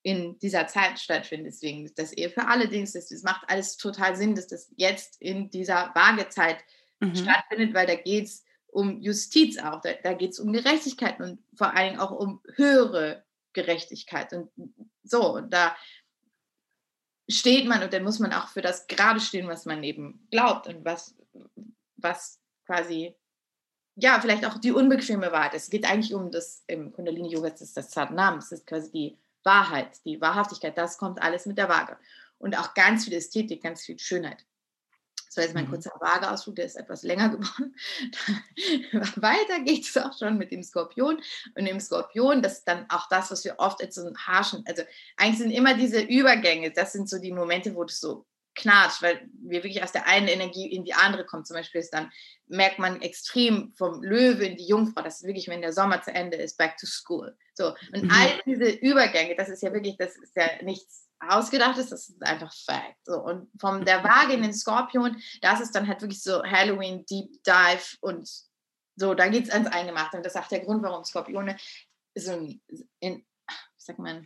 in dieser Zeit stattfinden. Deswegen das Ehe für alle Dings, das, das macht alles total Sinn, dass das jetzt in dieser Waagezeit mhm. stattfindet, weil da geht es um Justiz auch, da, da geht es um Gerechtigkeit und vor allen Dingen auch um höhere Gerechtigkeit. Und so, und da steht man und dann muss man auch für das gerade stehen, was man eben glaubt und was, was quasi ja, vielleicht auch die unbequeme Wahrheit. Es geht eigentlich um das, im Kundalini-Yoga ist das Satnam, das ist quasi die Wahrheit, die Wahrhaftigkeit, das kommt alles mit der Waage. Und auch ganz viel Ästhetik, ganz viel Schönheit. Das war jetzt mein mhm. kurzer Waageausflug, der ist etwas länger geworden. Weiter geht es auch schon mit dem Skorpion. Und im Skorpion, das ist dann auch das, was wir oft als so ein harschen, also eigentlich sind immer diese Übergänge, das sind so die Momente, wo du so knatscht, weil wir wirklich aus der einen Energie in die andere kommen. Zum Beispiel ist dann, merkt man extrem vom Löwe in die Jungfrau, das ist wirklich, wenn der Sommer zu Ende ist, back to school. So, und mhm. all diese Übergänge, das ist ja wirklich, das ist ja nichts ausgedachtes, das ist einfach Fact. So, und von der Waage in den Skorpion, das ist dann halt wirklich so Halloween Deep Dive und so, da geht es ans Eingemachte. Und das ist auch der Grund, warum Skorpione so in, in wie sagt man,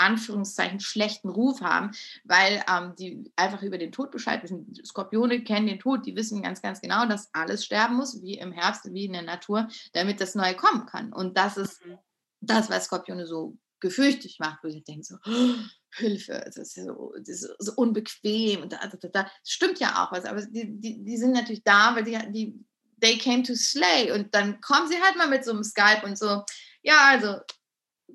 Anführungszeichen schlechten Ruf haben, weil ähm, die einfach über den Tod Bescheid wissen. Skorpione kennen den Tod, die wissen ganz, ganz genau, dass alles sterben muss, wie im Herbst, wie in der Natur, damit das Neue kommen kann. Und das ist mhm. das, was Skorpione so gefürchtig macht, wo sie denken so, oh, Hilfe, das ist, so, das ist so unbequem. Und da, da, da. Das stimmt ja auch was, aber die, die, die sind natürlich da, weil die, die, they came to slay. Und dann kommen sie halt mal mit so einem Skype und so, ja, also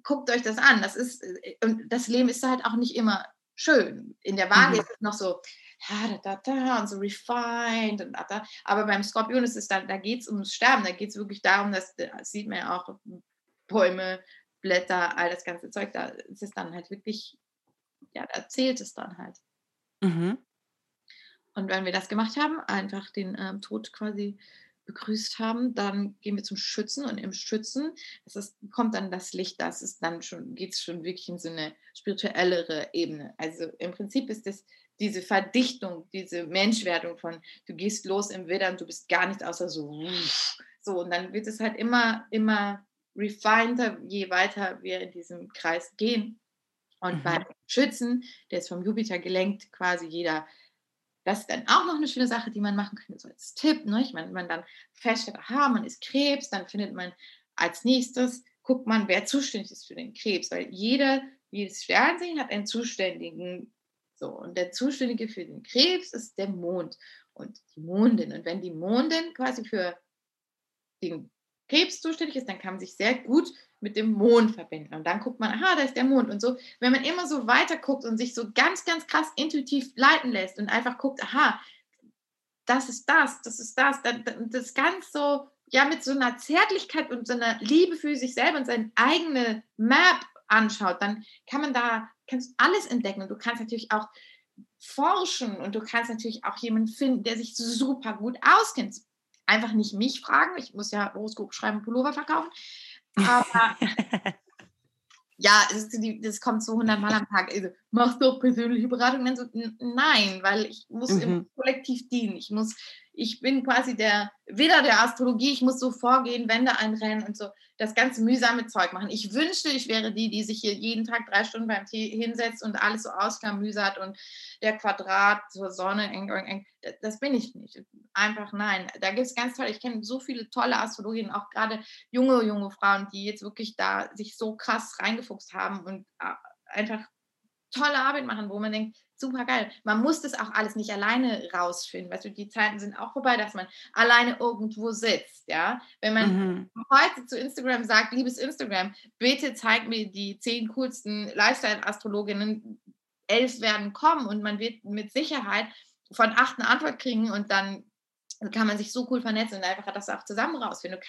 guckt euch das an. Das ist, äh, und das Leben ist halt auch nicht immer schön. In der Waage mhm. ist es noch so, da, da, da, und so refined und da, da. Aber beim Skorpion ist es dann, da geht es ums Sterben, da geht es wirklich darum, dass, das sieht man ja auch, Bäume, Blätter, all das ganze Zeug, da ist es dann halt wirklich, ja, da zählt es dann halt. Mhm. Und wenn wir das gemacht haben, einfach den ähm, Tod quasi begrüßt haben, dann gehen wir zum Schützen und im Schützen ist, kommt dann das Licht, das ist dann schon, geht es schon wirklich in so eine spirituellere Ebene. Also im Prinzip ist es diese Verdichtung, diese Menschwerdung von, du gehst los im Widder und du bist gar nichts außer so, so und dann wird es halt immer, immer refineder, je weiter wir in diesem Kreis gehen. Und mhm. beim Schützen, der ist vom Jupiter gelenkt, quasi jeder das ist dann auch noch eine schöne Sache, die man machen kann, so als Tipp. Ne? Ich meine, wenn man dann feststellt, aha, man ist Krebs, dann findet man als nächstes, guckt man, wer zuständig ist für den Krebs, weil jeder, jedes Sternzeichen hat einen Zuständigen. So, und der Zuständige für den Krebs ist der Mond und die Mondin. Und wenn die Mondin quasi für den Krebs zuständig ist, dann kann man sich sehr gut mit dem Mond verbinden. Und dann guckt man, aha, da ist der Mond und so. Wenn man immer so weiter guckt und sich so ganz, ganz krass intuitiv leiten lässt und einfach guckt, aha, das ist das, das ist das, das ganz so, ja, mit so einer Zärtlichkeit und so einer Liebe für sich selber und seine eigene Map anschaut, dann kann man da, kannst alles entdecken und du kannst natürlich auch forschen und du kannst natürlich auch jemanden finden, der sich super gut auskennt. Einfach nicht mich fragen, ich muss ja Horoskop schreiben, Pullover verkaufen, aber ja, das, das, kommt so hundertmal am Tag. Also, machst du auch persönliche Beratung? Und dann so, nein, weil ich muss mhm. im Kollektiv dienen. Ich muss ich bin quasi der Widder der Astrologie, ich muss so vorgehen, Wände einrennen und so das ganze mühsame Zeug machen. Ich wünschte, ich wäre die, die sich hier jeden Tag drei Stunden beim Tee hinsetzt und alles so ausklamüsert und der Quadrat zur Sonne, eng, eng, eng. Das bin ich nicht. Einfach nein. Da gibt es ganz tolle, ich kenne so viele tolle Astrologinnen, auch gerade junge, junge Frauen, die jetzt wirklich da sich so krass reingefuchst haben und äh, einfach tolle Arbeit machen, wo man denkt, super geil. Man muss das auch alles nicht alleine rausfinden. Weißt du, die Zeiten sind auch vorbei, dass man alleine irgendwo sitzt. Ja, wenn man mhm. heute zu Instagram sagt, liebes Instagram, bitte zeig mir die zehn coolsten Lifestyle-Astrologinnen. Elf werden kommen und man wird mit Sicherheit von acht eine Antwort kriegen und dann kann man sich so cool vernetzen und einfach das auch zusammen rausfinden.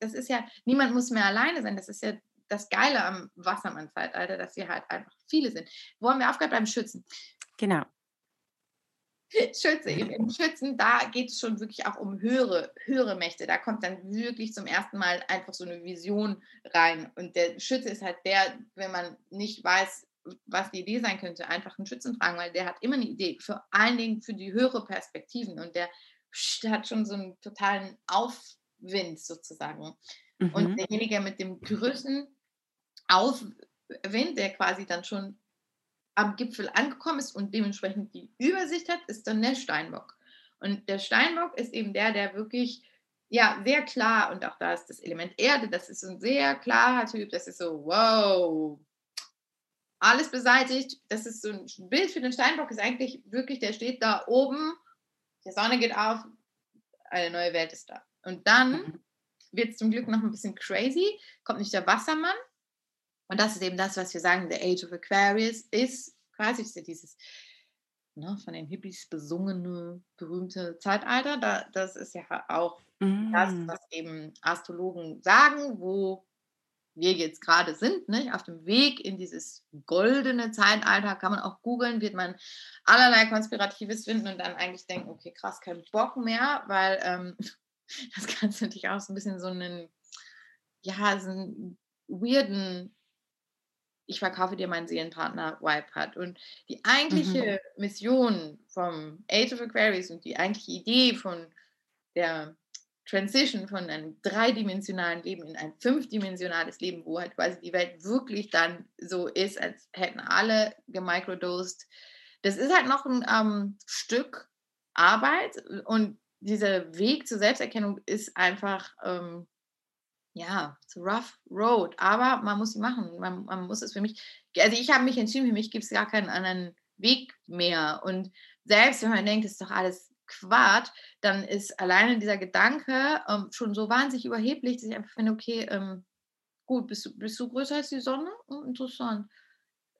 Das ist ja, niemand muss mehr alleine sein. Das ist ja das Geile am Wassermann-Zeitalter, dass wir halt einfach viele sind. Wo haben wir aufgehört beim Schützen? Genau. Schütze, im Schützen, da geht es schon wirklich auch um höhere, höhere Mächte. Da kommt dann wirklich zum ersten Mal einfach so eine Vision rein. Und der Schütze ist halt der, wenn man nicht weiß, was die Idee sein könnte, einfach einen Schützen fragen, weil der hat immer eine Idee, vor allen Dingen für die höhere Perspektiven. Und der hat schon so einen totalen Aufwind sozusagen. Mhm. Und derjenige mit dem größten Aufwind, der quasi dann schon am Gipfel angekommen ist und dementsprechend die Übersicht hat, ist dann der Steinbock. Und der Steinbock ist eben der, der wirklich ja sehr klar und auch da ist das Element Erde, das ist ein sehr klarer Typ, das ist so wow, alles beseitigt. Das ist so ein Bild für den Steinbock ist eigentlich wirklich, der steht da oben, die Sonne geht auf, eine neue Welt ist da. Und dann mhm. wird es zum Glück noch ein bisschen crazy, kommt nicht der Wassermann, und das ist eben das, was wir sagen, The Age of Aquarius ist quasi dieses ne, von den Hippies besungene, berühmte Zeitalter. Da, das ist ja auch mm. das, was eben Astrologen sagen, wo wir jetzt gerade sind, ne? auf dem Weg in dieses goldene Zeitalter, kann man auch googeln, wird man allerlei Konspiratives finden und dann eigentlich denken, okay, krass, kein Bock mehr, weil ähm, das Ganze natürlich auch so ein bisschen so einen, ja, so einen weirden ich verkaufe dir meinen Seelenpartner Vibe hat. Und die eigentliche mhm. Mission vom Age of Aquarius und die eigentliche Idee von der Transition von einem dreidimensionalen Leben in ein fünfdimensionales Leben, wo halt quasi die Welt wirklich dann so ist, als hätten alle gemicrodosed. Das ist halt noch ein ähm, Stück Arbeit und dieser Weg zur Selbsterkennung ist einfach ähm, ja, it's a rough road, aber man muss sie machen. Man, man muss es für mich, also ich habe mich entschieden, für mich gibt es gar keinen anderen Weg mehr. Und selbst wenn man denkt, das ist doch alles Quatsch, dann ist alleine dieser Gedanke ähm, schon so wahnsinnig überheblich, dass ich einfach finde, okay, ähm, gut, bist du, bist du größer als die Sonne? Oh, interessant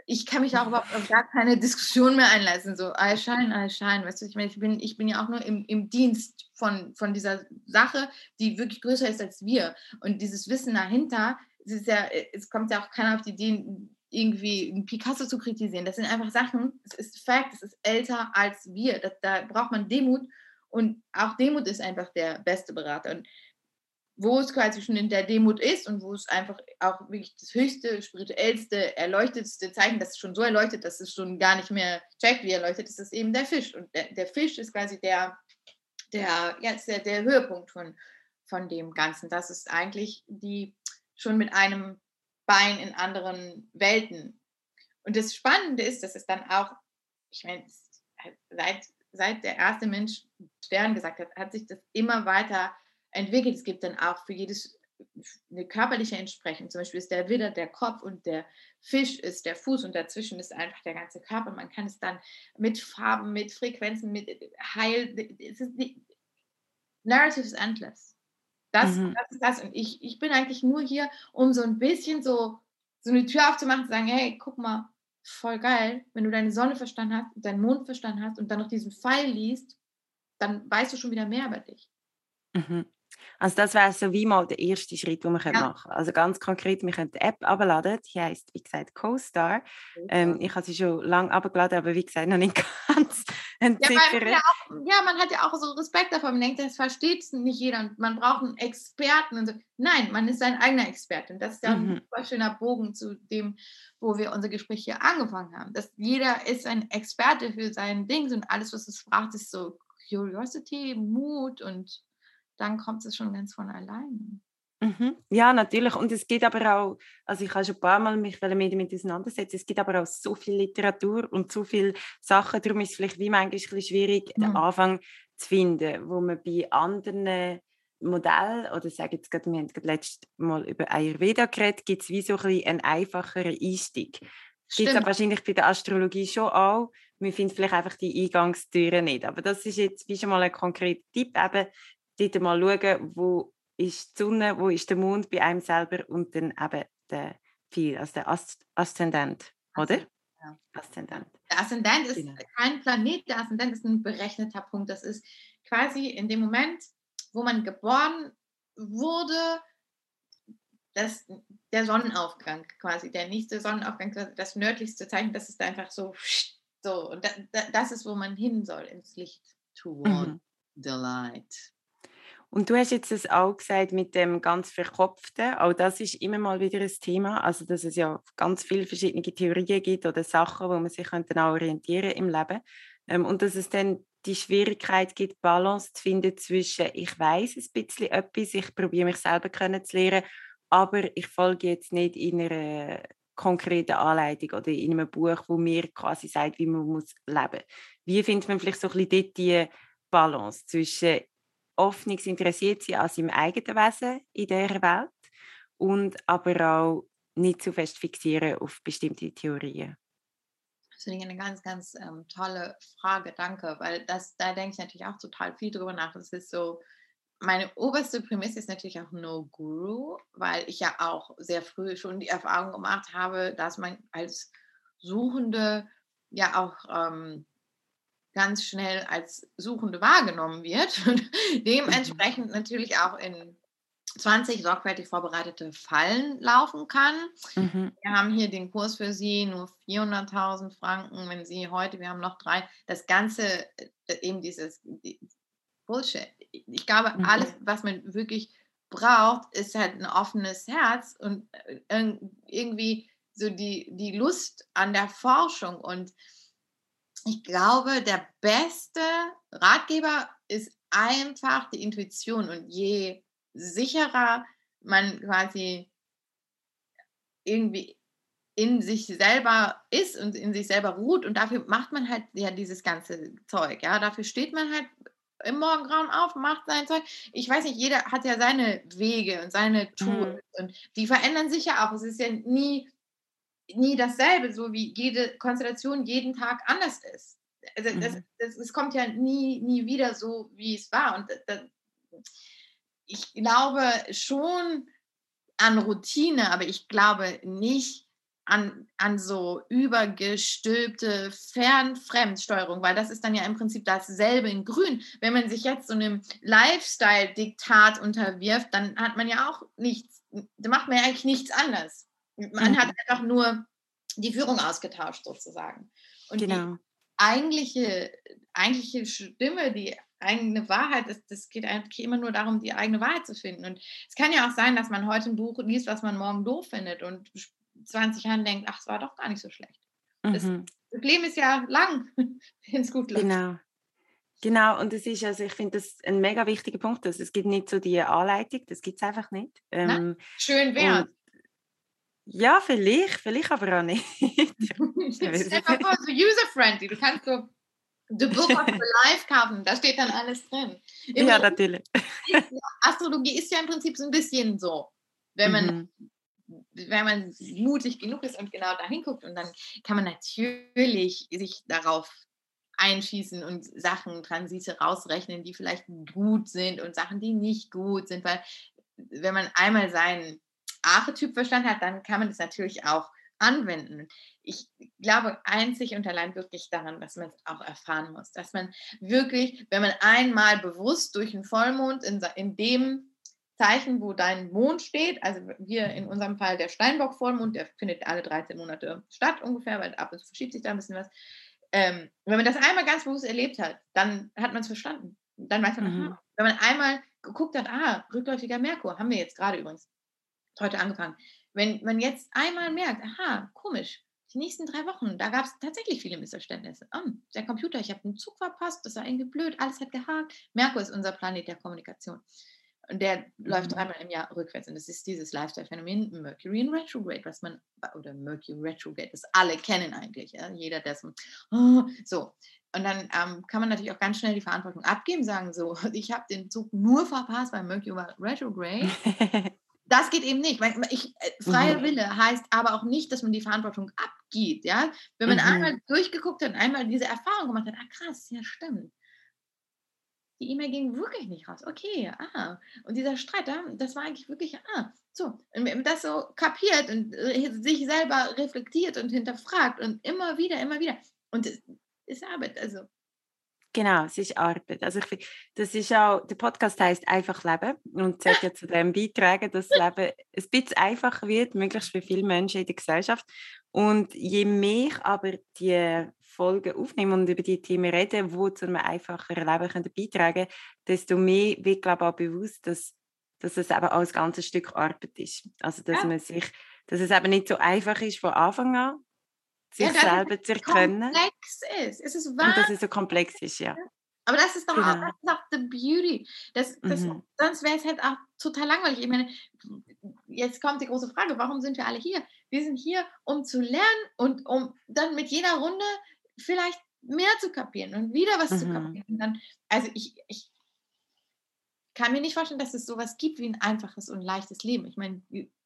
ich kann mich auch überhaupt auf gar keine Diskussion mehr einlassen. So, I shine, I shine. Weißt du, ich meine, ich bin, ich bin ja auch nur im, im Dienst von, von dieser Sache, die wirklich größer ist als wir. Und dieses Wissen dahinter, es, ja, es kommt ja auch keiner auf die Idee, irgendwie einen Picasso zu kritisieren. Das sind einfach Sachen, es ist Fakt, es ist älter als wir. Das, da braucht man Demut. Und auch Demut ist einfach der beste Berater. Und wo es quasi schon in der Demut ist und wo es einfach auch wirklich das höchste, spirituellste, erleuchtetste Zeichen, das ist schon so erleuchtet, dass es schon gar nicht mehr checkt, wie erleuchtet ist, ist eben der Fisch. Und der, der Fisch ist quasi der, der, ja, der, der Höhepunkt von, von dem Ganzen. Das ist eigentlich die schon mit einem Bein in anderen Welten. Und das Spannende ist, dass es dann auch, ich meine, seit, seit der erste Mensch Stern gesagt hat, hat sich das immer weiter entwickelt. Es gibt dann auch für jedes eine körperliche Entsprechung. Zum Beispiel ist der Widder der Kopf und der Fisch ist der Fuß und dazwischen ist einfach der ganze Körper. Man kann es dann mit Farben, mit Frequenzen, mit Heil. Es ist Narrative is endless. Das, mhm. das ist das. Und ich, ich bin eigentlich nur hier, um so ein bisschen so, so eine Tür aufzumachen und zu sagen, hey, guck mal, voll geil, wenn du deine Sonne verstanden hast, deinen Mond verstanden hast und dann noch diesen Pfeil liest, dann weißt du schon wieder mehr über dich. Mhm. Also das wäre so wie mal der erste Schritt, den wir ja. machen können. Also ganz konkret, wir können die App abladen. Die heißt wie gesagt CoStar. Ähm, ich habe sie schon lange abgeladen, aber wie gesagt noch nicht ganz entziffert. Ja, ja, man hat ja auch so Respekt davor. Man denkt, das versteht nicht jeder und man braucht einen Experten. Und so. Nein, man ist sein eigener Experte. Und das ist ja mhm. ein super schöner Bogen zu dem, wo wir unser Gespräch hier angefangen haben. Dass jeder ist ein Experte für sein Ding und alles, was es braucht, ist so Curiosity, Mut und dann kommt es schon ganz von alleine. Mhm. Ja, natürlich. Und es gibt aber auch, also ich habe schon ein paar Mal mich damit auseinandersetzen, es gibt aber auch so viel Literatur und so viele Sachen, darum ist es vielleicht wie manchmal ein bisschen schwierig, mhm. den Anfang zu finden, wo man bei anderen Modellen, oder sage jetzt gerade, wir haben gerade letztes Mal über Ayurveda geredet, gibt es wie so ein bisschen einen einfacheren Einstieg. Gibt es wahrscheinlich bei der Astrologie schon auch. Wir finden vielleicht einfach die Eingangstüren nicht. Aber das ist jetzt wie schon mal ein konkreter Tipp, eben dort mal schauen, wo ist die Sonne, wo ist der Mond bei einem selber und dann eben der Pfeil, also der Aszendent, oder? Ja. Aszendent. Der Aszendent ist genau. kein Planet, der Aszendent ist ein berechneter Punkt. Das ist quasi in dem Moment, wo man geboren wurde, das, der Sonnenaufgang quasi, der nächste Sonnenaufgang, das nördlichste Zeichen, das ist einfach so, so und das ist, wo man hin soll, ins Licht. Toward mhm. the light. Und du hast jetzt es auch gesagt mit dem ganz Verkopften, auch das ist immer mal wieder ein Thema, also dass es ja ganz viele verschiedene Theorien gibt oder Sachen, wo man sich auch orientieren im Leben. Ähm, und dass es dann die Schwierigkeit gibt, Balance zu finden zwischen ich weiß ein bisschen etwas, ich probiere mich selber kennenzulernen, aber ich folge jetzt nicht in einer konkreten Anleitung oder in einem Buch, wo mir quasi sagt, wie man muss leben muss. Wie findet man vielleicht so ein bisschen dort die Balance zwischen offenes interessiert sein an seinem eigenen Wesen in dieser Welt und aber auch nicht zu fest fixieren auf bestimmte Theorien. Das finde ich eine ganz, ganz ähm, tolle Frage, danke, weil das, da denke ich natürlich auch total viel drüber nach. Das ist so, meine oberste Prämisse ist natürlich auch No Guru, weil ich ja auch sehr früh schon die Erfahrung gemacht habe, dass man als Suchende ja auch ähm, ganz schnell als Suchende wahrgenommen wird und dementsprechend natürlich auch in 20 sorgfältig vorbereitete Fallen laufen kann. Mhm. Wir haben hier den Kurs für Sie, nur 400.000 Franken, wenn Sie heute, wir haben noch drei, das Ganze, äh, eben dieses Bullshit. Ich glaube, mhm. alles, was man wirklich braucht, ist halt ein offenes Herz und äh, irgendwie so die, die Lust an der Forschung und ich glaube, der beste Ratgeber ist einfach die Intuition. Und je sicherer man quasi irgendwie in sich selber ist und in sich selber ruht und dafür macht man halt ja dieses ganze Zeug, ja, dafür steht man halt im Morgengrauen auf, macht sein Zeug. Ich weiß nicht, jeder hat ja seine Wege und seine Tools mhm. und die verändern sich ja auch. Es ist ja nie nie dasselbe, so wie jede Konstellation jeden Tag anders ist. Also das, mhm. das, das kommt ja nie, nie wieder so, wie es war. Und das, ich glaube schon an Routine, aber ich glaube nicht an, an so übergestülpte Fernfremdsteuerung, weil das ist dann ja im Prinzip dasselbe in Grün. Wenn man sich jetzt so einem Lifestyle-Diktat unterwirft, dann hat man ja auch nichts, da macht man ja eigentlich nichts anders. Man mhm. hat einfach nur die Führung ausgetauscht sozusagen. Und genau. die eigentliche, eigentliche Stimme, die eigene Wahrheit, das, das geht eigentlich immer nur darum, die eigene Wahrheit zu finden. Und es kann ja auch sein, dass man heute ein Buch liest, was man morgen doof findet und 20 Jahren denkt, ach, es war doch gar nicht so schlecht. Das, mhm. das Leben ist ja lang, wenn es gut läuft. Genau. Genau, und es ist, also ich finde das ein mega wichtiger Punkt, dass es gibt nicht so die Anleitung, das gibt es einfach nicht. Ähm, schön wäre ja, vielleicht, vielleicht aber auch nicht. Stell mal vor, so user-friendly. Du kannst so The Book of Life kaufen, da steht dann alles drin. Im ja, natürlich. Astrologie ist ja im Prinzip so ein bisschen so, wenn man, mhm. wenn man mutig genug ist und genau da hinguckt und dann kann man natürlich sich darauf einschießen und Sachen, Transite rausrechnen, die vielleicht gut sind und Sachen, die nicht gut sind, weil wenn man einmal seinen Archetyp verstanden hat, dann kann man das natürlich auch anwenden. Ich glaube einzig und allein wirklich daran, dass man es auch erfahren muss, dass man wirklich, wenn man einmal bewusst durch einen Vollmond in, in dem Zeichen, wo dein Mond steht, also wir in unserem Fall der Steinbock-Vollmond, der findet alle 13 Monate statt ungefähr, weil ab und zu verschiebt sich da ein bisschen was. Ähm, wenn man das einmal ganz bewusst erlebt hat, dann hat man es verstanden. Dann weiß man, mhm. aha, wenn man einmal geguckt hat, ah, rückläufiger Merkur, haben wir jetzt gerade übrigens heute angefangen. Wenn man jetzt einmal merkt, aha, komisch, die nächsten drei Wochen, da gab es tatsächlich viele Missverständnisse. Oh, der Computer, ich habe einen Zug verpasst, das war irgendwie blöd, alles hat gehakt. Merkur ist unser Planet der Kommunikation. Und der mhm. läuft dreimal im Jahr rückwärts. Und das ist dieses Lifestyle-Phänomen Mercury in Retrograde, was man, oder Mercury Retrograde, das alle kennen eigentlich. Ja? Jeder, der so, oh, so. Und dann ähm, kann man natürlich auch ganz schnell die Verantwortung abgeben, sagen so, ich habe den Zug nur verpasst bei Mercury Retrograde. das geht eben nicht. Weil ich, äh, freie mhm. Wille heißt aber auch nicht, dass man die Verantwortung abgibt. Ja? Wenn man mhm. einmal durchgeguckt hat und einmal diese Erfahrung gemacht hat, ah krass, ja stimmt. Die E-Mail ging wirklich nicht raus. Okay, ah. Und dieser Streit, das war eigentlich wirklich, ah, so. Und wenn man das so kapiert und äh, sich selber reflektiert und hinterfragt und immer wieder, immer wieder. Und es ist Arbeit, also Genau, es ist Arbeit. Also ich finde, das ist auch, der Podcast heißt einfach Leben und sollte ja zu dem beitragen, dass das Leben ein bisschen einfacher wird, möglichst für viele Menschen in der Gesellschaft. Und je mehr ich aber die Folgen aufnehme und über die Themen reden, die zu einem einfacheren Leben können beitragen können, desto mehr wird, glaube ich, auch bewusst, dass, dass es eben auch ein ganzes Stück Arbeit ist. Also dass ja. man sich, dass es eben nicht so einfach ist von Anfang an, sich ja, selber zu erkennen. komplex ist. Es ist wahr. Und dass es so komplex ist, ja. Aber das ist doch genau. auch, das ist auch the beauty. Das, das, mhm. Sonst wäre es halt auch total langweilig. Ich meine, jetzt kommt die große Frage, warum sind wir alle hier? Wir sind hier, um zu lernen und um dann mit jeder Runde vielleicht mehr zu kapieren und wieder was mhm. zu kapieren. Dann, also ich, ich kann mir nicht vorstellen, dass es sowas gibt wie ein einfaches und leichtes Leben. Ich meine,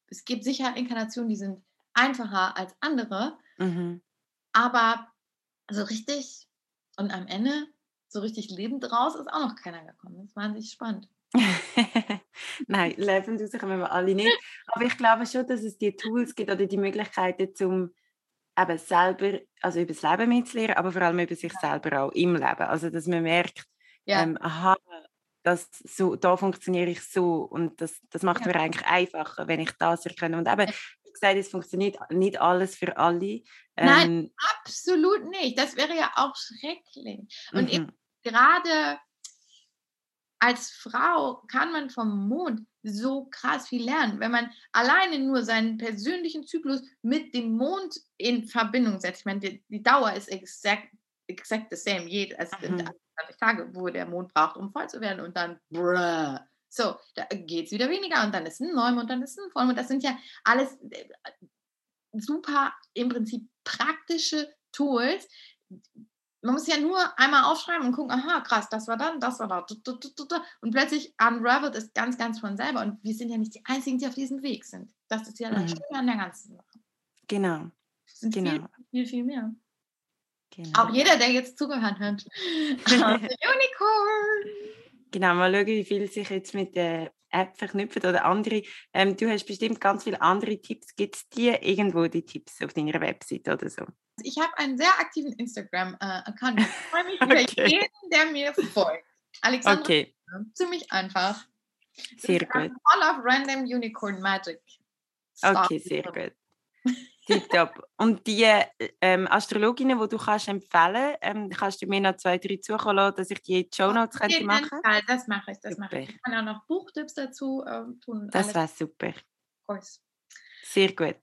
es gibt sicher Inkarnationen, die sind einfacher als andere, mhm. aber so richtig und am Ende so richtig lebend raus ist auch noch keiner gekommen. Das war wahnsinnig spannend. Nein, lebend rauskommen wir alle nicht. Aber ich glaube schon, dass es die Tools gibt oder die Möglichkeiten, zum eben selber, also über das Leben mitzulernen, aber vor allem über sich selber auch im Leben. Also, dass man merkt, ja. ähm, aha, das, so, da funktioniere ich so und das, das macht ja. mir eigentlich einfacher, wenn ich das erkenne. Und eben, gesagt, es funktioniert nicht alles für alle. Nein, ähm, absolut nicht. Das wäre ja auch schrecklich. Und mhm. gerade als Frau kann man vom Mond so krass viel lernen, wenn man alleine nur seinen persönlichen Zyklus mit dem Mond in Verbindung setzt. Ich meine, die, die Dauer ist exakt, exakt the same. Jed, also mhm. 20 Tage, wo der Mond braucht, um voll zu werden und dann bruh. So, da geht es wieder weniger und dann ist ein Neumond und dann ist ein Vollmond. Das sind ja alles äh, super im Prinzip praktische Tools, man muss ja nur einmal aufschreiben und gucken, aha, krass, das war dann, das war da. Und plötzlich unravelt es ganz, ganz von selber. Und wir sind ja nicht die Einzigen, die auf diesem Weg sind. Das ist ja das mhm. Schöne an der ganzen Sache. Genau. Es sind genau. viel, viel, viel mehr. Genau. Auch jeder, der jetzt zugehört hat. Unicorn! Genau, mal schauen, wie viel sich jetzt mit der App verknüpfen oder andere. Ähm, du hast bestimmt ganz viele andere Tipps. Gibt es dir irgendwo die Tipps auf deiner Website oder so? Ich habe einen sehr aktiven Instagram-Account. ich freue mich über okay. jeden, der mir folgt. Alexander, okay. ziemlich einfach. Sehr gut. All of Random Unicorn Magic. Stop. Okay, sehr gut. Tipptopp. Und die ähm, Astrologinnen, die du kannst empfehlen ähm, kannst du mir noch zwei, drei zukommen lassen, dass ich die Show Notes okay, machen könnte? Das mache ich, das mache ich. Ich kann auch noch Buchtipps dazu ähm, tun. Das wäre super. Sehr gut.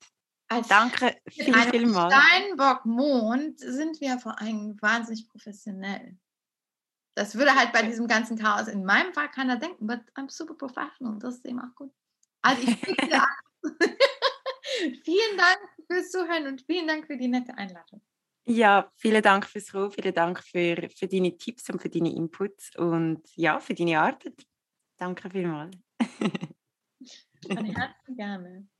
Als Danke viel, viel mal. Steinbock-Mond sind wir vor allem wahnsinnig professionell. Das würde halt bei diesem ganzen Chaos in meinem Fall keiner denken, but I'm super professional. Das ist eben auch gut. Also ich Vielen Dank fürs Zuhören und vielen Dank für die nette Einladung. Ja, vielen Dank fürs Rufen, vielen Dank für, für deine Tipps und für deine Inputs und ja, für deine Arbeit. Danke vielmals. Von Herzen gerne.